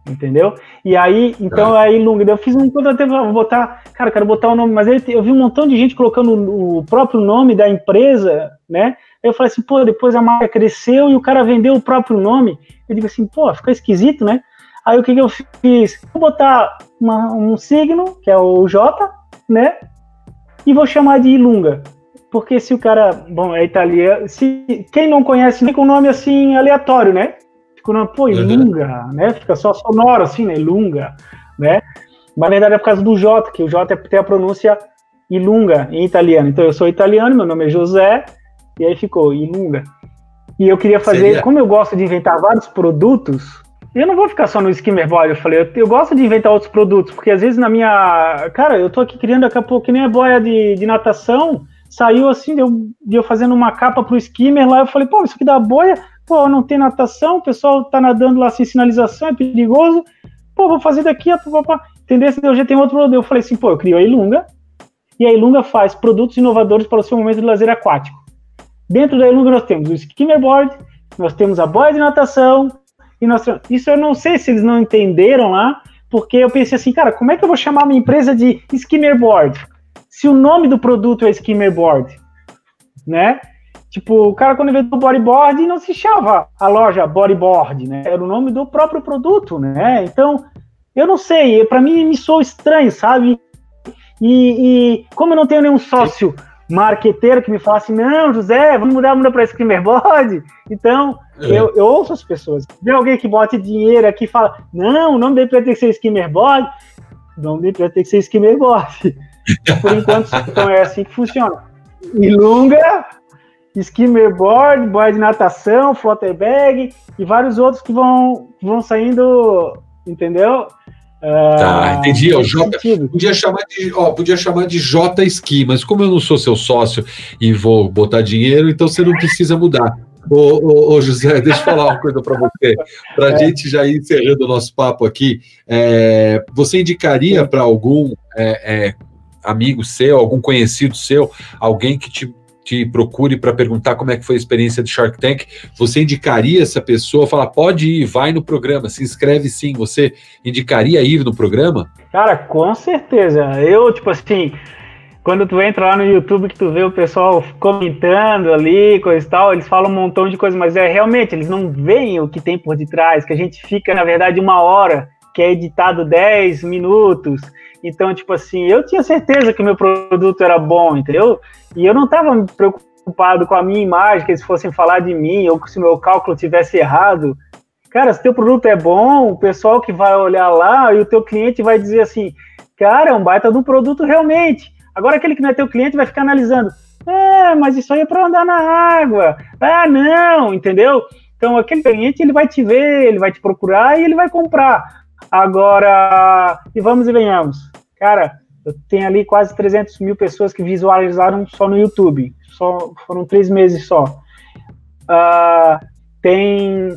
Entendeu? E aí, então é Ilunga. Eu fiz um contratempo, vou botar, cara, quero botar o nome, mas aí eu vi um montão de gente colocando o próprio nome da empresa, né? Aí eu falei assim, pô, depois a marca cresceu e o cara vendeu o próprio nome. Eu digo assim, pô, ficou esquisito, né? Aí o que, que eu fiz? Vou botar uma, um signo, que é o J, né? E vou chamar de Ilunga. Porque se o cara, bom, é italiano, se quem não conhece nem com nome assim aleatório, né? Fica o nome, pô, Ilunga, uhum. né? Fica só sonoro assim, né? Ilunga, né? Mas na verdade é por causa do J, que o J tem a pronúncia Ilunga em italiano. Então eu sou italiano, meu nome é José, e aí ficou Ilunga. E eu queria fazer, Seria? como eu gosto de inventar vários produtos, eu não vou ficar só no skimmer boy, eu falei, eu, eu, gosto de inventar outros produtos, porque às vezes na minha. Cara, eu tô aqui criando daqui a pouco que nem a boia de, de natação, saiu assim, de eu, de eu fazendo uma capa pro skimmer lá, eu falei, pô, isso aqui da boia, pô, não tem natação, o pessoal tá nadando lá sem sinalização, é perigoso, pô, vou fazer daqui, a entendeu? Eu já tem outro produto. Eu falei assim, pô, eu crio a Ilunga, e a Ilunga faz produtos inovadores para o seu momento de lazer aquático. Dentro da Ilunga nós temos o skimmer board, nós temos a boia de natação, e nós, isso eu não sei se eles não entenderam lá, porque eu pensei assim, cara, como é que eu vou chamar uma empresa de skimmer board? Se o nome do produto é skimmer board, né? Tipo, o cara quando inventou o bodyboard não se chamava a loja bodyboard, né? Era o nome do próprio produto, né? Então, eu não sei, para mim me soa estranho, sabe? E, e, como eu não tenho nenhum sócio marqueteiro que me fala assim, não, José, vamos mudar, mudar para Screamerboard. Então, é. eu, eu, ouço as pessoas. Vem alguém que bote dinheiro aqui e fala, não, o nome dele vai ter que ser Screamerboard. O nome dele vai ter que ser Screamerboard. Por enquanto, então é assim que funciona. Ilunga, Skimmerboard, board de natação, flutterbag e vários outros que vão, vão saindo, entendeu? Tá, ah, entendi. O J, podia, chamar de, ó, podia chamar de J Ski, mas como eu não sou seu sócio e vou botar dinheiro, então você não precisa mudar. Ô, ô, ô José, <laughs> deixa eu falar uma coisa para você, para a é. gente já ir encerrando o nosso papo aqui. É, você indicaria para algum é, é, amigo seu, algum conhecido seu, alguém que te te procure para perguntar como é que foi a experiência de Shark Tank, você indicaria essa pessoa, fala, pode ir, vai no programa, se inscreve sim, você indicaria ir no programa? Cara, com certeza. Eu, tipo assim, quando tu entra lá no YouTube que tu vê o pessoal comentando ali, coisa e tal, eles falam um montão de coisas, mas é realmente, eles não veem o que tem por detrás, que a gente fica, na verdade, uma hora, que é editado 10 minutos, então, tipo assim, eu tinha certeza que o meu produto era bom, entendeu? E eu não estava preocupado com a minha imagem, que eles fossem falar de mim, ou se o meu cálculo tivesse errado. Cara, se teu produto é bom, o pessoal que vai olhar lá e o teu cliente vai dizer assim, cara, é um baita um produto realmente. Agora aquele que não é teu cliente vai ficar analisando, é, mas isso aí é para andar na água. Ah, não, entendeu? Então aquele cliente ele vai te ver, ele vai te procurar e ele vai comprar. Agora, e vamos e venhamos. Cara, eu tenho ali quase 300 mil pessoas que visualizaram só no YouTube. Só, foram três meses só. Uh, tem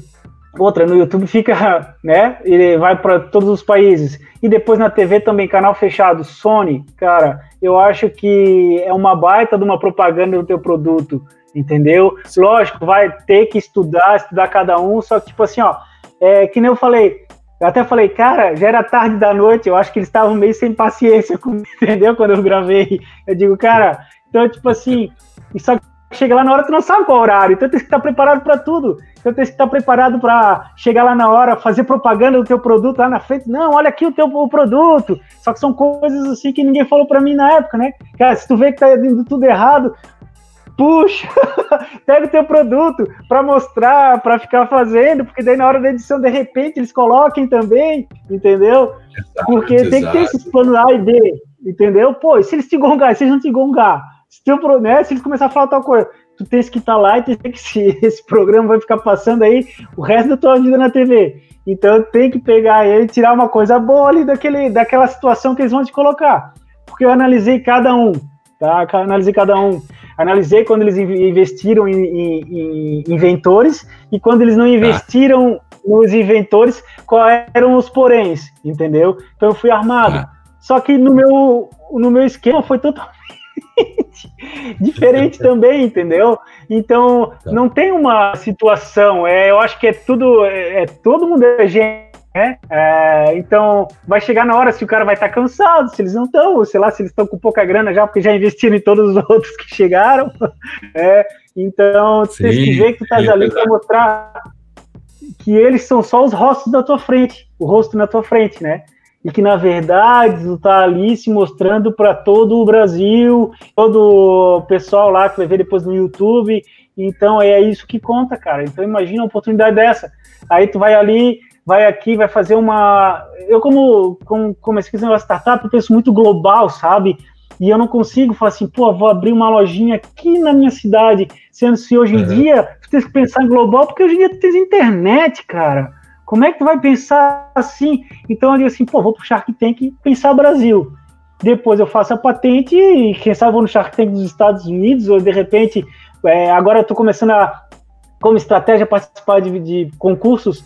outra no YouTube fica, <laughs> né? Ele vai para todos os países. E depois na TV também, canal fechado, Sony, cara, eu acho que é uma baita de uma propaganda do teu produto, entendeu? Lógico, vai ter que estudar, estudar cada um, só que tipo assim, ó, é que nem eu falei, eu até falei, cara, já era tarde da noite, eu acho que eles estavam meio sem paciência, <laughs> entendeu? Quando eu gravei. Eu digo, cara, então, tipo assim, só chega lá na hora, tu não sabe qual horário, então tem que estar preparado para tudo. Então tem que estar preparado para chegar lá na hora, fazer propaganda do teu produto lá na frente. Não, olha aqui o teu o produto. Só que são coisas assim que ninguém falou para mim na época, né? Cara, se tu vê que tá indo tudo errado, puxa, <laughs> pega o teu produto para mostrar, para ficar fazendo, porque daí na hora da edição, de repente, eles coloquem também, entendeu? Exato, porque exato. tem que ter esses planos A e B, entendeu? Pô, se eles te gongar, se eles não te gongar, se, teu, né, se eles começarem a falar tal coisa, tu tens que estar tá lá e tem que se <laughs> esse programa vai ficar passando aí o resto da tua vida na TV. Então tem que pegar ele e tirar uma coisa boa ali daquele, daquela situação que eles vão te colocar. Porque eu analisei cada um, tá? Analisei cada um analisei quando eles investiram em, em, em inventores e quando eles não tá. investiram ah. nos inventores, quais eram os poréns, entendeu? Então eu fui armado. Ah. Só que no meu, no meu esquema foi totalmente <laughs> diferente também, entendeu? Então tá. não tem uma situação. É, eu acho que é tudo, é, é todo mundo é gente né? É, então, vai chegar na hora se o cara vai estar tá cansado, se eles não estão, sei lá, se eles estão com pouca grana já, porque já investiram em todos os <laughs> outros que chegaram. <laughs> É, então, você tem que ver que tu estás é ali para mostrar que eles são só os rostos da tua frente, o rosto na tua frente, né? E que, na verdade, tu tá ali se mostrando para todo o Brasil, todo o pessoal lá que vai ver depois no YouTube. Então, é isso que conta, cara. Então, imagina uma oportunidade dessa. Aí tu vai ali, vai aqui, vai fazer uma. Eu, como, como comecei a uma startup, eu penso muito global, sabe? E eu não consigo falar assim, pô, vou abrir uma lojinha aqui na minha cidade, sendo se hoje em uhum. dia tu tem que pensar em global, porque hoje em dia tu tens internet, cara. Como é que tu vai pensar assim? Então eu digo assim, pô, vou pro Shark Tank e pensar Brasil. Depois eu faço a patente e quem sabe vou no Shark Tank dos Estados Unidos, ou de repente, é, agora eu tô começando a como estratégia participar de, de, concursos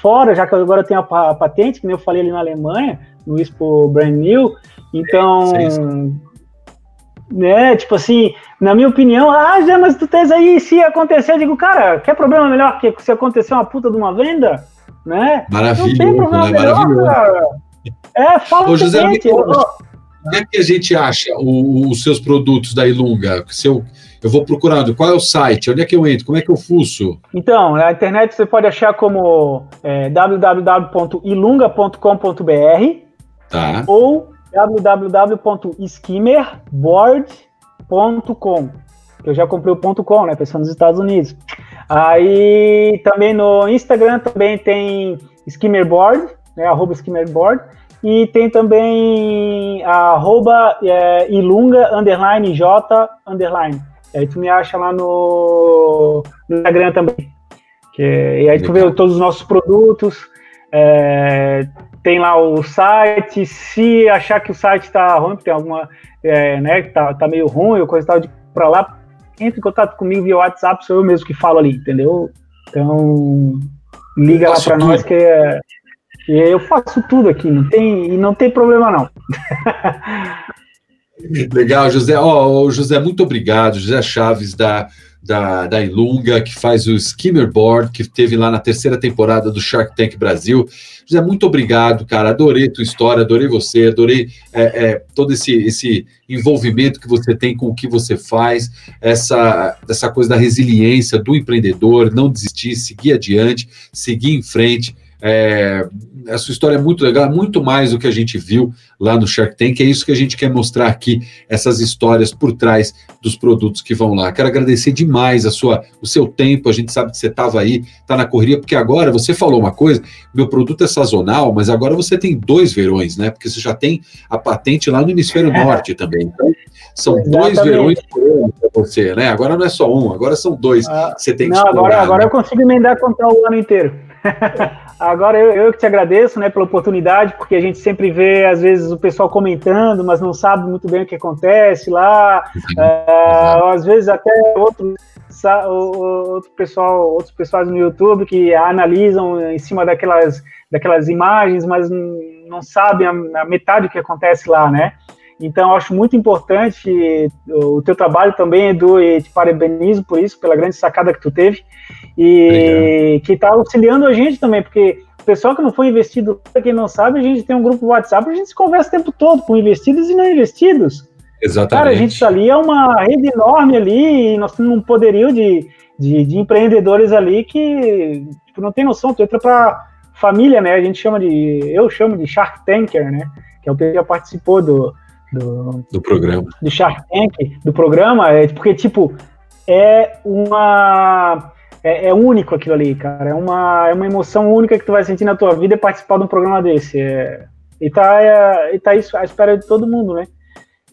fora, já que agora eu tenho a, a, patente, que nem eu falei ali na Alemanha, no Expo Brand New. Então, sim. né, tipo assim, na minha opinião, ah, já, mas tu tens aí, se acontecer, eu digo, cara, quer problema melhor que se acontecer uma puta de uma venda? Né? Maravilhoso, não tem problema né? melhor. Cara. É, fala Ô, José, gente, Onde é que a gente acha o, os seus produtos da Ilunga? Se eu Eu vou procurando. Qual é o site? Onde é que eu entro? Como é que eu fuço? Então, na internet você pode achar como é, www.ilunga.com.br tá. ou www.skimmerboard.com. Eu já comprei o ponto .com, né? Pensando nos Estados Unidos. Aí também no Instagram também tem Skimmerboard, né? Arroba Skimmerboard. E tem também arroba é, ilunga underline j underline. E aí tu me acha lá no, no Instagram também. Que, e aí tu vê todos os nossos produtos. É, tem lá o site. Se achar que o site está ruim, tem alguma, é, né, tá, tá meio ruim ou coisa tal de para lá, entre em contato comigo via WhatsApp, sou eu mesmo que falo ali, entendeu? Então, liga lá para nós que, é, que eu faço tudo aqui, não tem, e não tem problema não. <laughs> Legal, José. Oh, José, muito obrigado. José Chaves da da, da Ilunga, que faz o Skimmer Board, que teve lá na terceira temporada do Shark Tank Brasil. José, muito obrigado, cara. Adorei tua história, adorei você, adorei é, é, todo esse, esse envolvimento que você tem com o que você faz, essa, essa coisa da resiliência do empreendedor, não desistir, seguir adiante, seguir em frente. É, a sua história é muito legal, muito mais do que a gente viu lá no Shark Tank. É isso que a gente quer mostrar aqui, essas histórias por trás dos produtos que vão lá. Quero agradecer demais a sua, o seu tempo. A gente sabe que você estava aí, está na correria, porque agora você falou uma coisa: meu produto é sazonal, mas agora você tem dois verões, né? Porque você já tem a patente lá no hemisfério é. norte também. Então, são Exatamente. dois verões por ano para você, né? Agora não é só um, agora são dois. Ah, você tem que Não, agora, agora né? eu consigo emendar contar o ano inteiro. <laughs> Agora eu, eu que te agradeço né, pela oportunidade, porque a gente sempre vê, às vezes, o pessoal comentando, mas não sabe muito bem o que acontece lá. É, às vezes até outro, outro pessoal, outros pessoais no YouTube que analisam em cima daquelas, daquelas imagens, mas não sabem a, a metade do que acontece lá, né? Então, eu acho muito importante o teu trabalho também, Edu, e te parabenizo por isso, pela grande sacada que tu teve, e Obrigado. que está auxiliando a gente também, porque o pessoal que não foi investido, para quem não sabe, a gente tem um grupo WhatsApp, a gente se conversa o tempo todo com investidos e não investidos. Exatamente. Cara, a gente está ali, é uma rede enorme ali, e nós temos um poderio de, de, de empreendedores ali que tipo, não tem noção, tu entra para família, né? A gente chama de, eu chamo de Shark Tanker, né? Que é o que já participou do, do, do programa. Do Shark Tank, do programa, é porque, tipo, é uma. É, é, único aquilo ali, cara. É uma, é uma emoção única que tu vai sentir na tua vida participar de um programa desse. É, e, tá, é, e tá isso à espera de todo mundo, né?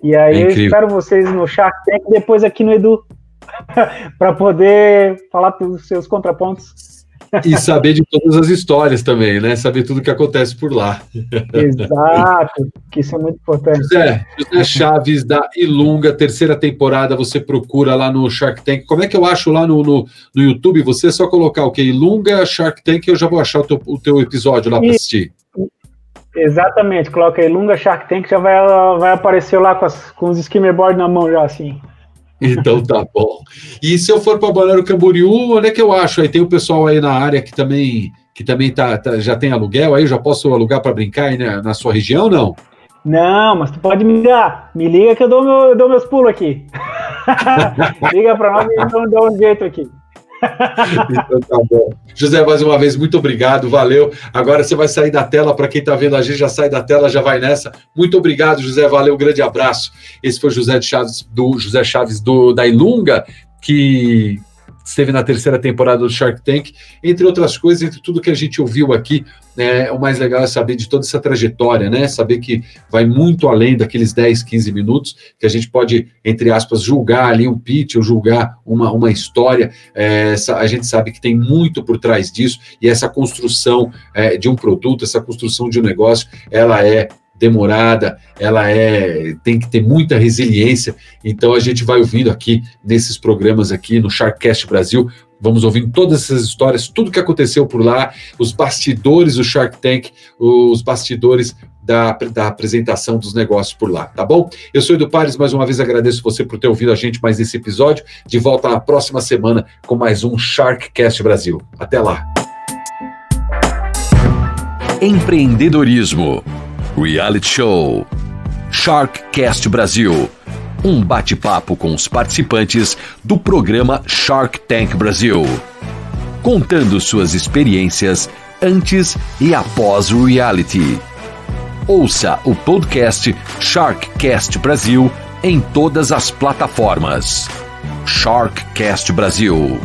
E aí é eu espero vocês no Shark Tank depois aqui no Edu <laughs> para poder falar dos seus contrapontos e saber de todas as histórias também, né? Saber tudo que acontece por lá. Exato, que isso é muito importante. José, José Chaves da Ilunga, terceira temporada, você procura lá no Shark Tank. Como é que eu acho lá no, no, no YouTube? Você é só colocar o que? Ilunga Shark Tank, eu já vou achar o teu, o teu episódio lá para assistir. Exatamente, coloca Ilunga Shark Tank, já vai, vai aparecer lá com, as, com os skimmerboard na mão já assim. Então tá bom. E se eu for para Balneário Camboriú, onde é que eu acho? Aí tem o pessoal aí na área que também que também tá, tá já tem aluguel, aí eu já posso alugar para brincar aí né, na sua região, não? Não, mas tu pode me ligar. Me liga que eu dou, meu, eu dou meus pulos aqui. <laughs> <laughs> liga para nós e então dá um jeito aqui então tá bom. José, mais uma vez, muito obrigado, valeu. Agora você vai sair da tela, para quem está vendo a gente, já sai da tela, já vai nessa. Muito obrigado, José, valeu, grande abraço. Esse foi José Chaves, do José Chaves do, da Ilunga, que esteve na terceira temporada do Shark Tank, entre outras coisas, entre tudo que a gente ouviu aqui, né, o mais legal é saber de toda essa trajetória, né, saber que vai muito além daqueles 10, 15 minutos, que a gente pode, entre aspas, julgar ali um pitch ou julgar uma, uma história, é, a gente sabe que tem muito por trás disso, e essa construção é, de um produto, essa construção de um negócio, ela é demorada, ela é tem que ter muita resiliência. Então a gente vai ouvindo aqui nesses programas aqui no Sharkcast Brasil, vamos ouvindo todas essas histórias, tudo que aconteceu por lá, os bastidores do Shark Tank, os bastidores da, da apresentação dos negócios por lá, tá bom? Eu sou Edu Pares, mais uma vez agradeço você por ter ouvido a gente mais nesse episódio. De volta na próxima semana com mais um Sharkcast Brasil. Até lá. Empreendedorismo Reality Show. Sharkcast Brasil um bate-papo com os participantes do programa Shark Tank Brasil, contando suas experiências antes e após o reality. Ouça o podcast Sharkcast Brasil em todas as plataformas. Sharkcast Brasil.